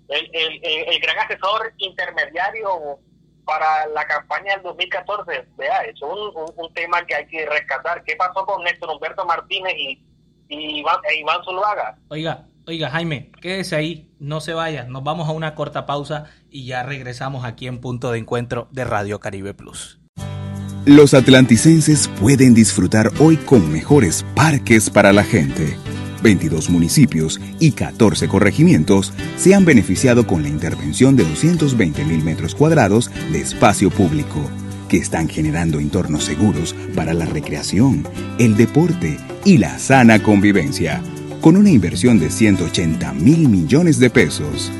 el, el, el, gran asesor intermediario para la campaña del 2014, vea, eso es un, un, tema que hay que rescatar. ¿Qué pasó con Néstor Humberto Martínez y, y Iván, e Iván Zuluaga? Oiga, Oiga, Jaime, quédese ahí, no se vaya, nos vamos a una corta pausa y ya regresamos aquí en punto de encuentro de Radio Caribe Plus. Los atlanticenses pueden disfrutar hoy con mejores parques para la gente. 22 municipios y 14 corregimientos se han beneficiado con la intervención de 220 mil metros cuadrados de espacio público, que están generando entornos seguros para la recreación, el deporte y la sana convivencia con una inversión de 180 mil millones de pesos.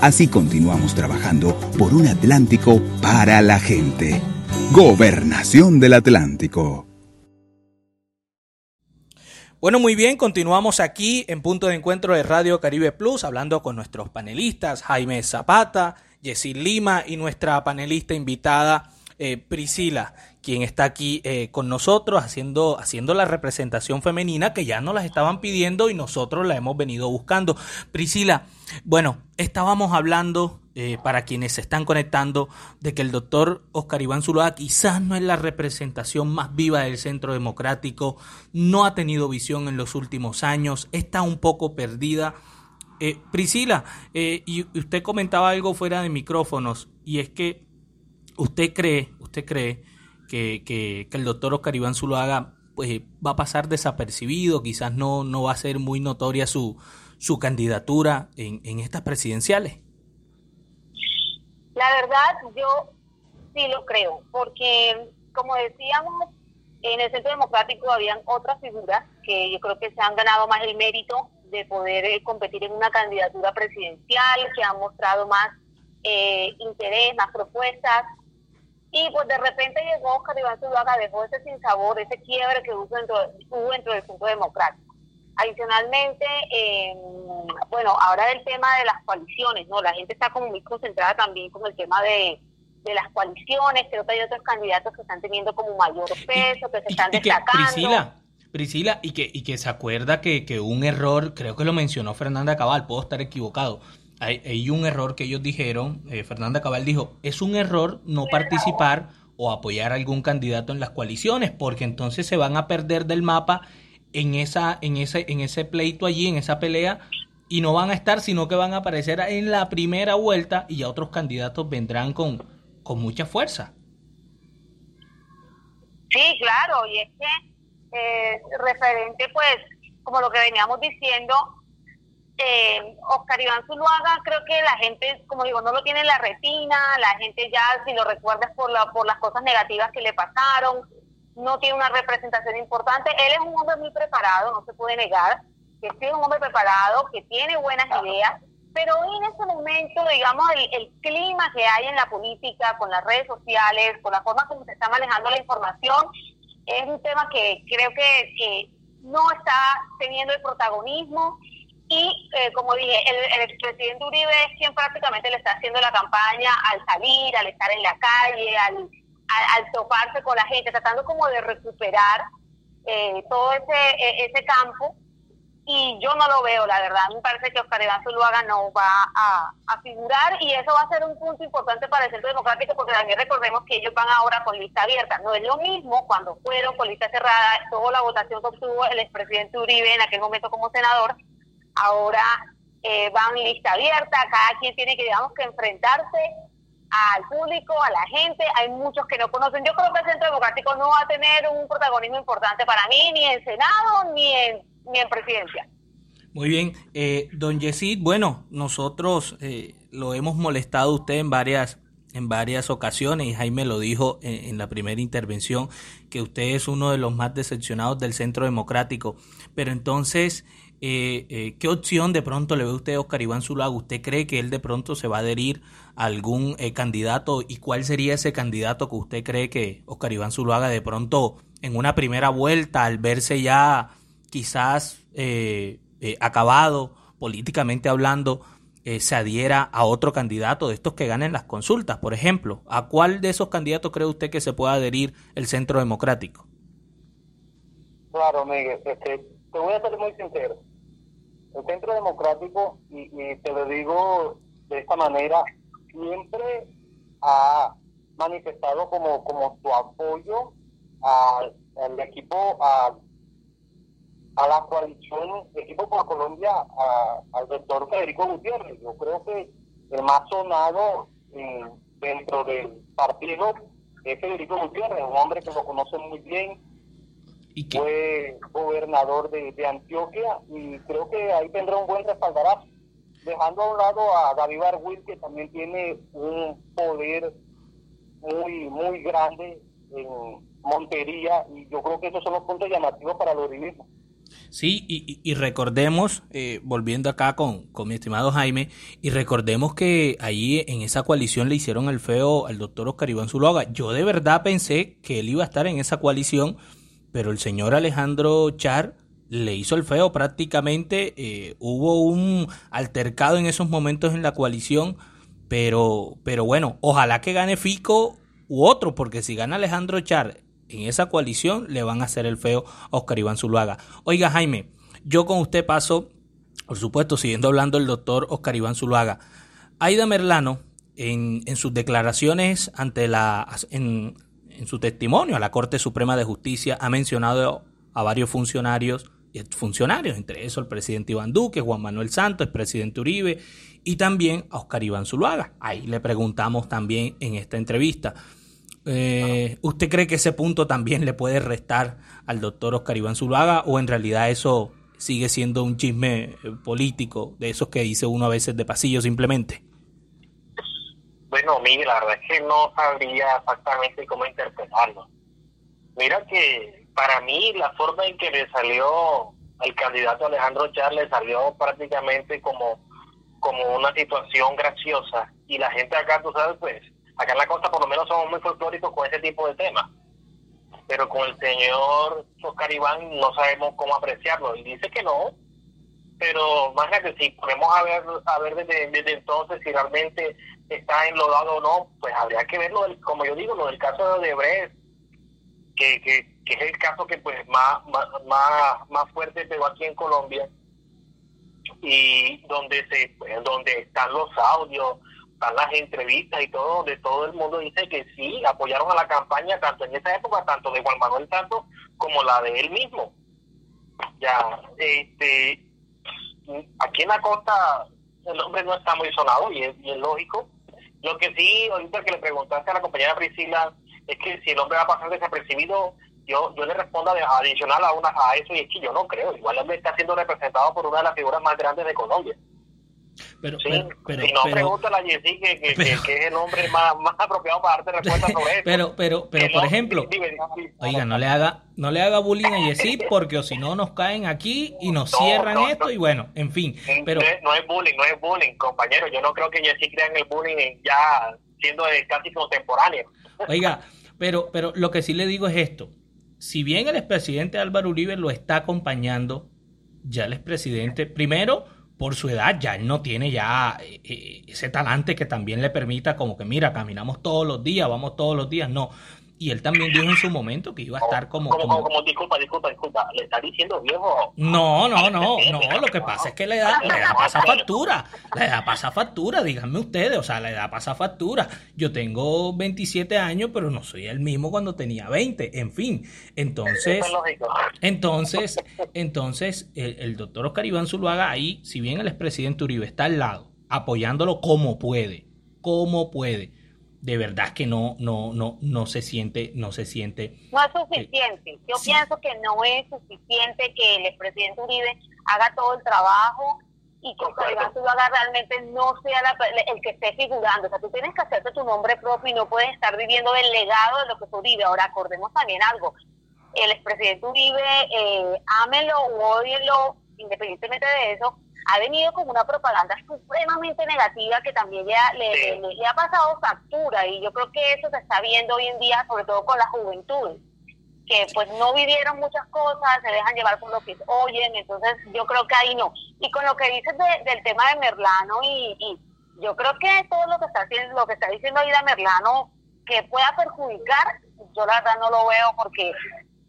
Así continuamos trabajando por un Atlántico para la gente. Gobernación del Atlántico. Bueno, muy bien, continuamos aquí en punto de encuentro de Radio Caribe Plus, hablando con nuestros panelistas, Jaime Zapata, Jessy Lima y nuestra panelista invitada, eh, Priscila quien está aquí eh, con nosotros haciendo, haciendo la representación femenina que ya nos las estaban pidiendo y nosotros la hemos venido buscando. Priscila, bueno, estábamos hablando, eh, para quienes se están conectando, de que el doctor Oscar Iván Zuluaga quizás no es la representación más viva del centro democrático, no ha tenido visión en los últimos años, está un poco perdida. Eh, Priscila, y usted comentaba algo fuera de micrófonos, y es que usted cree, usted cree que, que, el doctor Oscar Iván Zuluaga pues, va a pasar desapercibido, quizás no, no va a ser muy notoria su, su candidatura en, en estas presidenciales? La verdad, yo sí lo creo, porque como decíamos, en el Centro Democrático habían otras figuras que yo creo que se han ganado más el mérito de poder eh, competir en una candidatura presidencial, que han mostrado más eh, interés, más propuestas. Y pues de repente llegó Oscar Iván Zuluaga, dejó ese sinsabor, ese quiebre que hubo dentro, hubo dentro del Centro Democrático. Adicionalmente, eh, bueno, ahora del tema de las coaliciones, ¿no? La gente está como muy concentrada también con el tema de, las coaliciones, creo que hay otros candidatos que están teniendo como mayor peso, que se están destacando. Priscila, Priscila, y que, y que se acuerda que, que un error, creo que lo mencionó Fernanda Cabal, puedo estar equivocado, hay, un error que ellos dijeron, eh, Fernanda Cabal dijo, es un error no participar o apoyar a algún candidato en las coaliciones, porque entonces se van a perder del mapa en esa, en ese, en ese pleito allí, en esa pelea, y no van a estar, sino que van a aparecer en la primera vuelta y ya otros candidatos vendrán con, con mucha fuerza. Sí, claro, y es que eh, referente, pues, como lo que veníamos diciendo, eh, Oscar Iván Zuluaga, creo que la gente, como digo, no lo tiene en la retina, la gente ya, si lo recuerdas por, la, por las cosas negativas que le pasaron, no tiene una representación importante. Él es un hombre muy preparado, no se puede negar, que es un hombre preparado, que tiene buenas ideas, pero hoy en este momento, digamos, el, clima que hay en la política, con las redes sociales, con la forma como se está manejando la información, es un tema que creo que no está teniendo el protagonismo y eh, como dije, el, el expresidente Uribe es quien prácticamente le está haciendo la campaña al salir, al estar en la calle, al, al, toparse con la gente, tratando como de recuperar eh, todo ese, e, ese campo. Y yo no lo veo, la verdad. Me parece que Oscar Iván Zuluaga no va a, figurar y eso va a ser un punto importante para el Centro Democrático porque también recordemos que ellos van ahora con lista abierta. No es lo mismo cuando fueron con lista cerrada, toda la votación que obtuvo el expresidente Uribe en aquel momento como senador, ahora eh, van lista abierta, cada quien tiene que, digamos, que enfrentarse al público, a la gente, hay muchos que no conocen. Yo creo que el Centro Democrático no va a tener un protagonismo importante para mí, ni en Senado, ni en, ni en presidencia. Muy bien, eh, don Yesid, bueno, nosotros eh, lo hemos molestado usted en varias en varias ocasiones y Jaime lo dijo en, en, la primera intervención que usted es uno de los más decepcionados del Centro Democrático. Pero entonces, eh, eh, ¿qué opción de pronto le ve usted a Oscar Iván Zulaga? ¿Usted cree que él de pronto se va a adherir algún eh, candidato? ¿Y cuál sería ese candidato que usted cree que Oscar Iván Zulaga de pronto en una primera vuelta, al verse ya quizás acabado políticamente hablando, se adhiera a otro candidato de estos que ganen las consultas, por ejemplo? ¿A cuál de esos candidatos cree usted que se pueda adherir el Centro Democrático? Claro, Miguel, este, te voy a ser muy sincero el Centro Democrático, y, te lo digo de esta manera, siempre ha manifestado como, como su apoyo al, equipo, a, a la coalición Equipo por Colombia, al doctor Federico Gutiérrez. Yo creo que el más sonado eh, dentro del partido es Federico Gutiérrez, un hombre que lo conoce muy bien, fue gobernador de, Antioquia y creo que ahí tendrá un buen respaldarazo. Dejando a un lado a David Barwil, que también tiene un poder muy, muy grande en Montería, y yo creo que esos son los puntos llamativos para el uribismo. Sí, y, recordemos, eh, volviendo acá con, con mi estimado Jaime, y recordemos que ahí en esa coalición le hicieron el feo al doctor Oscar Iván Zuloaga. Yo de verdad pensé que él iba a estar en esa coalición pero el señor Alejandro Char le hizo el feo prácticamente. Eh, hubo un altercado en esos momentos en la coalición, pero, pero bueno, ojalá que gane Fico u otro, porque si gana Alejandro Char en esa coalición, le van a hacer el feo a Oscar Iván Zuluaga. Oiga, Jaime, yo con usted paso, por supuesto, siguiendo hablando el doctor Oscar Iván Zuluaga. Aida Merlano, en, en sus declaraciones ante la, en, en su testimonio a la Corte Suprema de Justicia ha mencionado a varios funcionarios funcionarios, entre esos el presidente Iván Duque, Juan Manuel Santos, el presidente Uribe y también a Oscar Iván Zuluaga. Ahí le preguntamos también en esta entrevista. Eh, ¿Usted cree que ese punto también le puede restar al doctor Oscar Iván Zuluaga o en realidad eso sigue siendo un chisme eh, político de esos que dice uno a veces de pasillo simplemente? Bueno, mira, la verdad es que no sabría exactamente cómo interpretarlo. Mira que para mí la forma en que le salió al candidato Alejandro Charles salió prácticamente como, como una situación graciosa y la gente acá, tú sabes, pues, acá en la costa por lo menos somos muy folclóricos con ese tipo de temas. Pero con el señor Oscar Iván no sabemos cómo apreciarlo. Y dice que no, pero más que si podemos a ver, a ver desde, desde entonces si realmente está enlodado o no, pues habría que verlo, como yo digo, lo del caso de Odebrecht, que, que, que es el caso que pues más, más, más fuerte pegó aquí en Colombia y donde se pues, donde están los audios están las entrevistas y todo donde todo el mundo dice que sí apoyaron a la campaña tanto en esa época tanto de Juan Manuel Santos como la de él mismo. Ya este aquí en la costa el hombre no está muy sonado y es, y es lógico. Lo que sí ahorita que le preguntaste a la compañera Priscila es que si el hombre va a pasar desapercibido yo, yo le respondo adicional a, una, a eso y es que yo no creo. Igual él está siendo representado por una de las figuras más grandes de Colombia. Pero, sí, pero, si no, pregúntale a Jessy que, que, que, es el hombre más, más apropiado para darte respuesta <laughs> sobre eso. Pero, pero, pero, por ejemplo, oiga, no le haga, no le haga bullying a Jessy porque o si no nos caen aquí y nos cierran esto y bueno, en fin. Pero no es, bullying, no es bullying, compañero. Yo no creo que Jessy crea en el bullying ya siendo casi contemporáneo. Oiga, pero, pero lo que sí le digo es esto si bien el expresidente Álvaro Uribe lo está acompañando, ya el expresidente, primero, por su edad, ya él no tiene ya eh, eh, ese talante que también le permita como que, mira, caminamos todos los días, vamos todos los días, no. Y él también dijo en su momento que iba a estar como... Como, como, disculpa, disculpa, disculpa, le está diciendo viejo. No, no, no, no, lo que pasa es que la edad, la edad pasa factura, la edad pasa factura, díganme ustedes, o sea, la edad pasa factura. Yo tengo 27 años, pero no soy el mismo cuando tenía 20, en fin. Entonces, entonces, entonces, el, el doctor Oscar Iván Zuluaga ahí, si bien el expresidente Uribe está al lado, apoyándolo como puede, como puede de verdad que no no no no se siente no se siente no es suficiente. Yo pienso que no es suficiente que el expresidente Uribe haga todo el trabajo y que Iván haga realmente no sea el que esté figurando. O sea tú tienes que hacerte tu nombre propio y no puedes estar viviendo del legado de lo que es Uribe. Ahora acordemos también algo. El expresidente Uribe eh, ámelo o odienlo independientemente de eso ha venido con una propaganda supremamente negativa que también le, le, ha pasado factura y yo creo que eso se está viendo hoy en día, sobre todo con la juventud, que pues no vivieron muchas cosas, se dejan llevar por lo que oyen, entonces yo creo que ahí no. Y con lo que dices del tema de Merlano y, y yo creo que todo lo que está haciendo, lo que está diciendo Ida Merlano que pueda perjudicar, yo la verdad no lo veo porque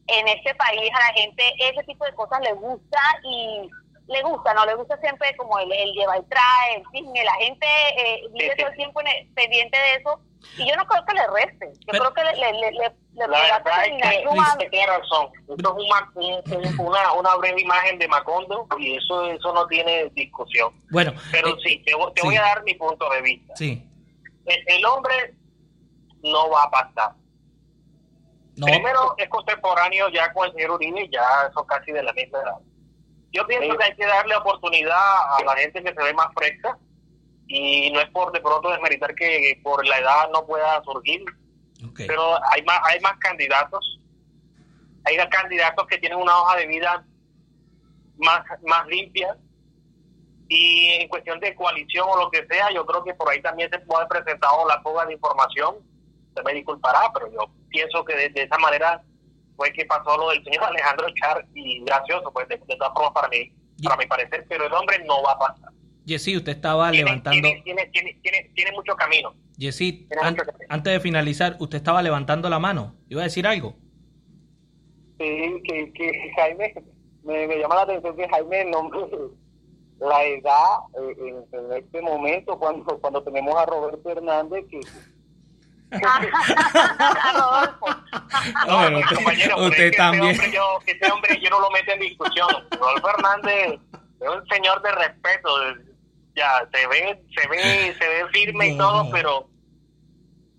en este país a la gente ese tipo de cosas le gusta y le gusta, ¿no? Le gusta siempre como el, el lleva y trae, el chisme, la gente eh, vive todo el tiempo pendiente de eso y yo no creo que le reste, yo creo que le, le, le, le, la verdad es que tiene razón, esto es una, una breve imagen de Macondo y eso eso no tiene discusión. Bueno, pero eh, sí, te, te voy a dar mi punto de vista. Sí. El, hombre no va a pasar. Primero es contemporáneo ya con el señor Uribe, ya son casi de la misma edad yo pienso que hay que darle oportunidad a la gente que se ve más fresca y no es por de pronto desmeritar que por la edad no pueda surgir, pero hay más hay más candidatos, hay candidatos que tienen una hoja de vida más más limpia y en cuestión de coalición o lo que sea, yo creo que por ahí también se puede haber presentado la fuga de información, se me disculpará, pero yo pienso que de esa manera fue que pasó lo del señor <laughs> Alejandro Char y gracioso, pues de, todas formas para mí, para mi parecer, pero el hombre no va a pasar. Jessy, usted estaba levantando... Tiene, tiene, tiene, tiene, mucho camino. Jessy, antes de finalizar, usted estaba levantando la mano. ¿Iba a decir algo? Sí, que, que Jaime, me, me, llama la atención que Jaime, el nombre, la edad eh, en, en, este momento, cuando, cuando tenemos a Roberto Hernández, que no, <laughs> compañero, usted también. Este hombre, yo, este hombre yo no lo meto en discusión. Rodolfo Hernández es un señor de respeto. Ya se ve, se ve, se ve firme y todo, pero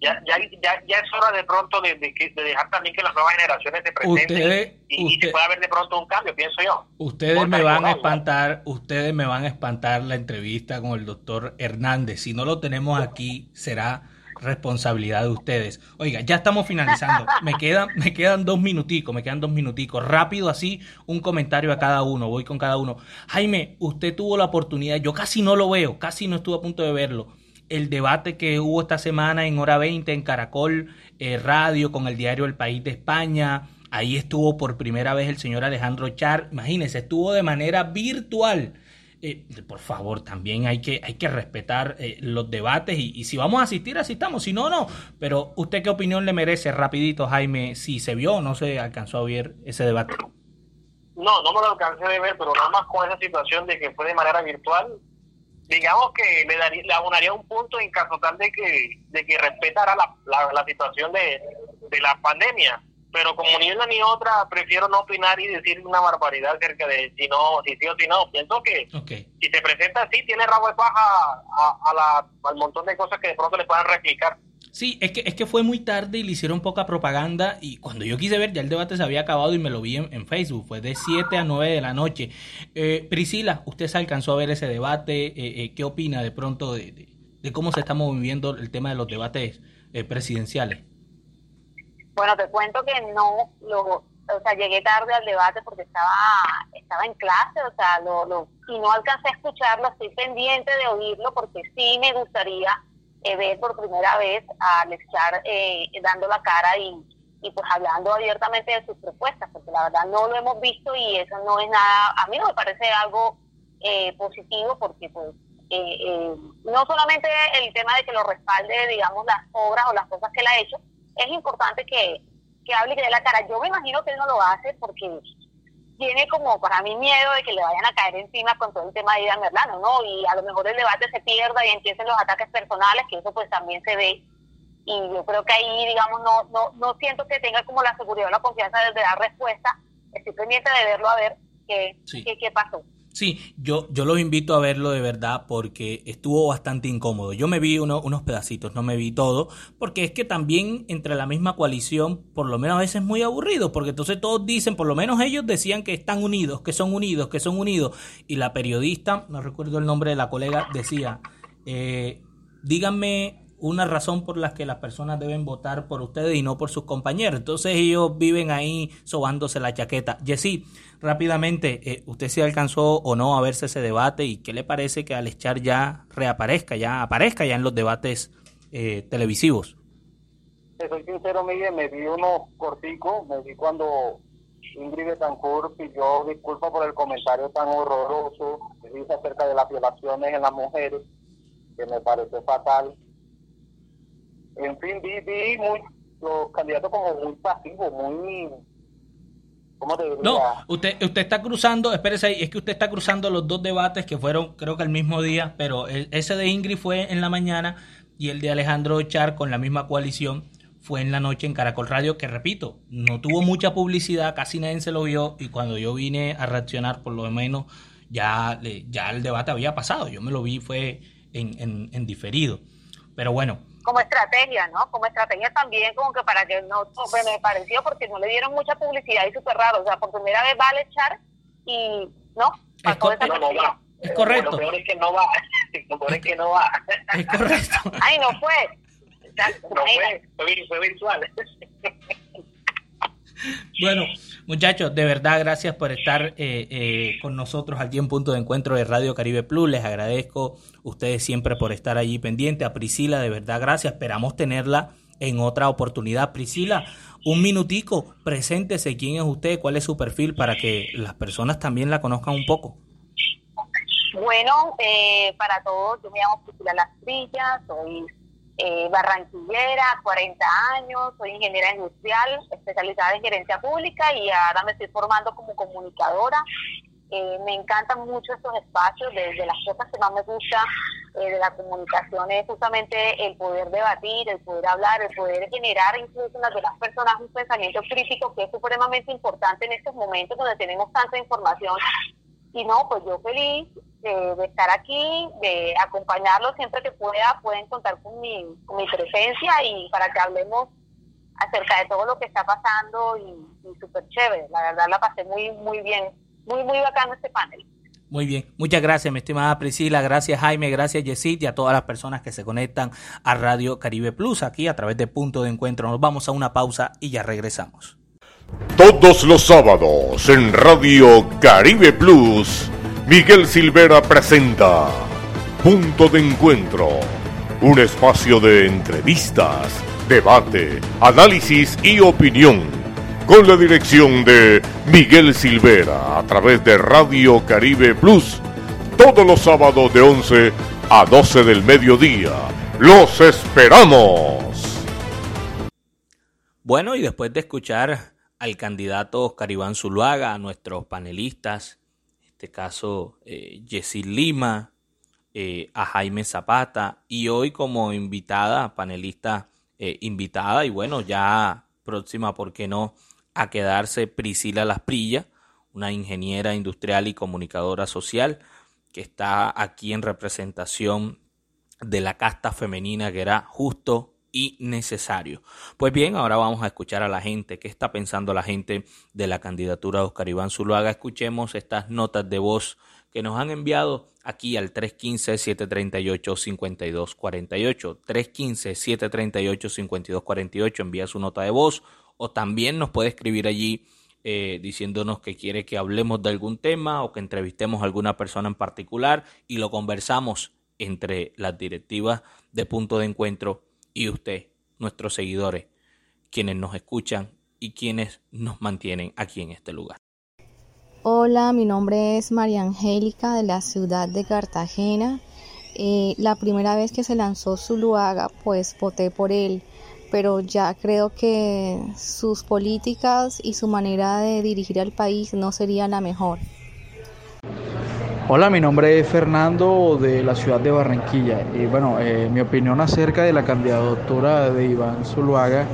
ya, ya, ya, ya es hora de pronto de, de, de, dejar también que las nuevas generaciones se presenten y, usted, y, pueda haber de pronto un cambio, pienso yo. Ustedes me van a espantar, ustedes me van a espantar la entrevista con el doctor Hernández. Si no lo tenemos aquí, será responsabilidad de ustedes. Oiga, ya estamos finalizando. Me quedan, me quedan dos minuticos, me quedan dos minuticos. Rápido así, un comentario a cada uno. Voy con cada uno. Jaime, usted tuvo la oportunidad, yo casi no lo veo, casi no estuve a punto de verlo. El debate que hubo esta semana en hora 20 en Caracol eh, Radio con el diario El País de España. Ahí estuvo por primera vez el señor Alejandro Char. Imagínense, estuvo de manera virtual eh, por favor, también hay que, hay que respetar eh, los debates y, si vamos a asistir, asistamos, si no, no. Pero usted qué opinión le merece, rapidito, Jaime, si se vio o no se alcanzó a ver ese debate. No, no me lo alcancé de ver, pero nada más con esa situación de que fue de manera virtual, digamos que le, daría, le abonaría un punto en caso tal de que, de que respetara la, la, situación de, de la pandemia pero como ni una ni otra, prefiero no opinar y decir una barbaridad acerca de si no, si sí o si no. Pienso que si se presenta así, tiene rabo de paja a, la, al montón de cosas que de pronto le puedan replicar. Sí, es que, es que fue muy tarde y le hicieron poca propaganda y cuando yo quise ver ya el debate se había acabado y me lo vi en, Facebook, fue de 7 a 9 de la noche. Eh, Priscila, ¿usted se alcanzó a ver ese debate? Eh, eh, ¿Qué opina de pronto de, de, cómo se está moviendo el tema de los debates eh, presidenciales? Bueno, te cuento que no, lo, o sea, llegué tarde al debate porque estaba estaba en clase, o sea, lo, lo, y no alcancé a escucharlo, estoy pendiente de oírlo porque sí me gustaría eh, ver por primera vez a Lechar eh, dando la cara y, y pues hablando abiertamente de sus propuestas, porque la verdad no lo hemos visto y eso no es nada, a mí no me parece algo eh, positivo porque pues eh, no solamente el tema de que lo respalde, digamos, las obras o las cosas que él ha hecho, es importante que, que hable y que dé la cara. Yo me imagino que él no lo hace porque tiene como para mí miedo de que le vayan a caer encima con todo el tema de Ida Merlano, ¿no? Y a lo mejor el debate se pierda y empiecen los ataques personales, que eso pues también se ve. Y yo creo que ahí, digamos, no no no siento que tenga como la seguridad o la confianza de dar respuesta. Estoy pendiente de verlo a ver qué, qué, qué pasó. Sí, yo, yo los invito a verlo de verdad porque estuvo bastante incómodo. Yo me vi unos pedacitos, no me vi todo, porque es que también entre la misma coalición, por lo menos a veces es muy aburrido, porque entonces todos dicen, por lo menos ellos decían que están unidos, que son unidos, que son unidos, y la periodista, no recuerdo el nombre de la colega, decía, eh, díganme una razón por la que las personas deben votar por ustedes y no por sus compañeros. Entonces ellos viven ahí sobándose la chaqueta. Jessy, rápidamente, eh, ¿usted se alcanzó o no a verse ese debate y qué le parece que Alechar ya reaparezca, ya aparezca ya en los debates eh, televisivos? soy sincero, Miguel, me vi unos corticos, me vi cuando Ingrid Betancourt pidió disculpas por el comentario tan horroroso que dice acerca de las violaciones en las mujeres, que me pareció fatal en fin, vi, vi muy, los candidatos como muy pasivos, muy... ¿Cómo te diría? No, usted, usted está cruzando, espérese ahí, es que usted está cruzando los dos debates que fueron creo que el mismo día, pero ese de Ingrid fue en la mañana y el de Alejandro Char con la misma coalición fue en la noche en Caracol Radio, que repito, no tuvo mucha publicidad, casi nadie se lo vio y cuando yo vine a reaccionar, por lo menos ya, ya el debate había pasado, yo me lo vi fue en, en, en diferido. Pero bueno, como estrategia, ¿no? Como estrategia también, como que para que no, pues me pareció porque no le dieron mucha publicidad y súper raro, o sea, por primera vez va a echar y, ¿no? Es, es correcto. Lo peor es que no va, <laughs> lo peor es que no va. Es correcto. Ay, no fue. No fue, fue, fue virtual. <laughs> Bueno, muchachos, de verdad gracias por estar eh, eh, con nosotros aquí en Punto de Encuentro de Radio Caribe Plus. Les agradezco ustedes siempre por estar allí pendiente. A Priscila, de verdad gracias. Esperamos tenerla en otra oportunidad. Priscila, un minutico, preséntese quién es usted, cuál es su perfil para que las personas también la conozcan un poco. Bueno, eh, para todos, yo me llamo Priscila Lastrilla, soy eh, barranquillera, 40 años, soy ingeniera industrial, especializada en gerencia pública y ahora me estoy formando como comunicadora. Eh, me encantan mucho estos espacios, desde las cosas que más me gusta eh, de la comunicación es justamente el poder debatir, el poder hablar, el poder generar incluso en las de las personas un pensamiento crítico que es supremamente importante en estos momentos donde tenemos tanta información. Y no, pues yo feliz de, estar aquí, de acompañarlos siempre que pueda, pueden contar con mi, con mi presencia y para que hablemos acerca de todo lo que está pasando y, y súper chévere. La verdad la pasé muy, muy bien, muy, muy bacano este panel. Muy bien, muchas gracias, mi estimada Priscila, gracias Jaime, gracias Yesid y a todas las personas que se conectan a Radio Caribe Plus aquí a través de Punto de Encuentro. Nos vamos a una pausa y ya regresamos. Todos los sábados en Radio Caribe Plus, Miguel Silvera presenta Punto de Encuentro, un espacio de entrevistas, debate, análisis y opinión con la dirección de Miguel Silvera a través de Radio Caribe Plus todos los sábados de 11 a 12 del mediodía. ¡Los esperamos! Bueno, y después de escuchar al candidato Oscar Iván Zuluaga, a nuestros panelistas, en este caso eh, Lima, eh, a Jaime Zapata y hoy como invitada, panelista eh, invitada y bueno, ya próxima, ¿por qué no? a quedarse Priscila Lasprilla, una ingeniera industrial y comunicadora social que está aquí en representación de la casta femenina que era justo y necesario. Pues bien, ahora vamos a escuchar a la gente, qué está pensando la gente de la candidatura de Oscar Iván Zuluaga. Escuchemos estas notas de voz que nos han enviado aquí al 315-738-5248. 315-738-5248. Envía su nota de voz o también nos puede escribir allí eh, diciéndonos que quiere que hablemos de algún tema o que entrevistemos a alguna persona en particular y lo conversamos entre las directivas de punto de encuentro y usted, nuestros seguidores, quienes nos escuchan y quienes nos mantienen aquí en este lugar. Hola, mi nombre es María Angélica de la ciudad de Cartagena. Eh, la primera vez que se lanzó Zuluaga, pues voté por él pero ya creo que sus políticas y su manera de dirigir al país no sería la mejor. Hola, mi nombre es Fernando de la ciudad de Barranquilla y bueno, eh, mi opinión acerca de la candidatura de Iván Zuluaga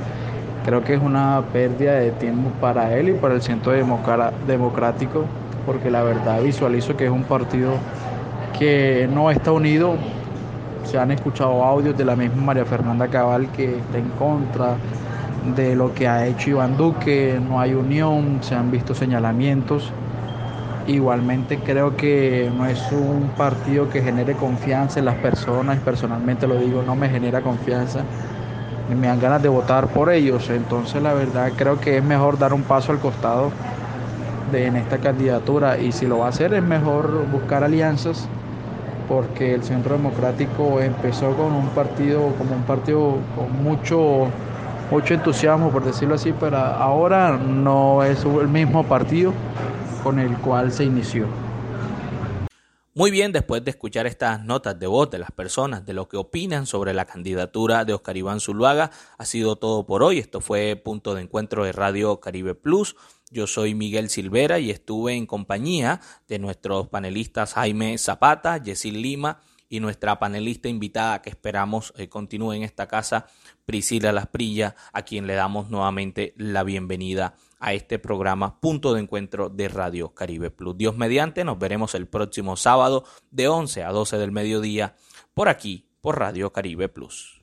creo que es una pérdida de tiempo para él y para el Centro Democrático porque la verdad visualizo que es un partido que no está unido se han escuchado audios de la misma María Fernanda Cabal que está en contra de lo que ha hecho Iván Duque, no hay unión, se han visto señalamientos. Igualmente creo que no es un partido que genere confianza en las personas, personalmente lo digo, no me genera confianza, ni me dan ganas de votar por ellos. Entonces la verdad creo que es mejor dar un paso al costado de, en esta candidatura y si lo va a hacer es mejor buscar alianzas porque el Centro Democrático empezó con un partido, como un partido con mucho, mucho entusiasmo, por decirlo así, pero ahora no es el mismo partido con el cual se inició. Muy bien, después de escuchar estas notas de voz de las personas, de lo que opinan sobre la candidatura de Oscar Iván Zuluaga, ha sido todo por hoy. Esto fue Punto de Encuentro de Radio Caribe Plus. Yo soy Miguel Silvera y estuve en compañía de nuestros panelistas Jaime Zapata, Yesil Lima y nuestra panelista invitada que esperamos eh, continúe en esta casa, Priscila Lasprilla, a quien le damos nuevamente la bienvenida a este programa Punto de Encuentro de Radio Caribe Plus. Dios mediante, nos veremos el próximo sábado de 11 a 12 del mediodía por aquí, por Radio Caribe Plus.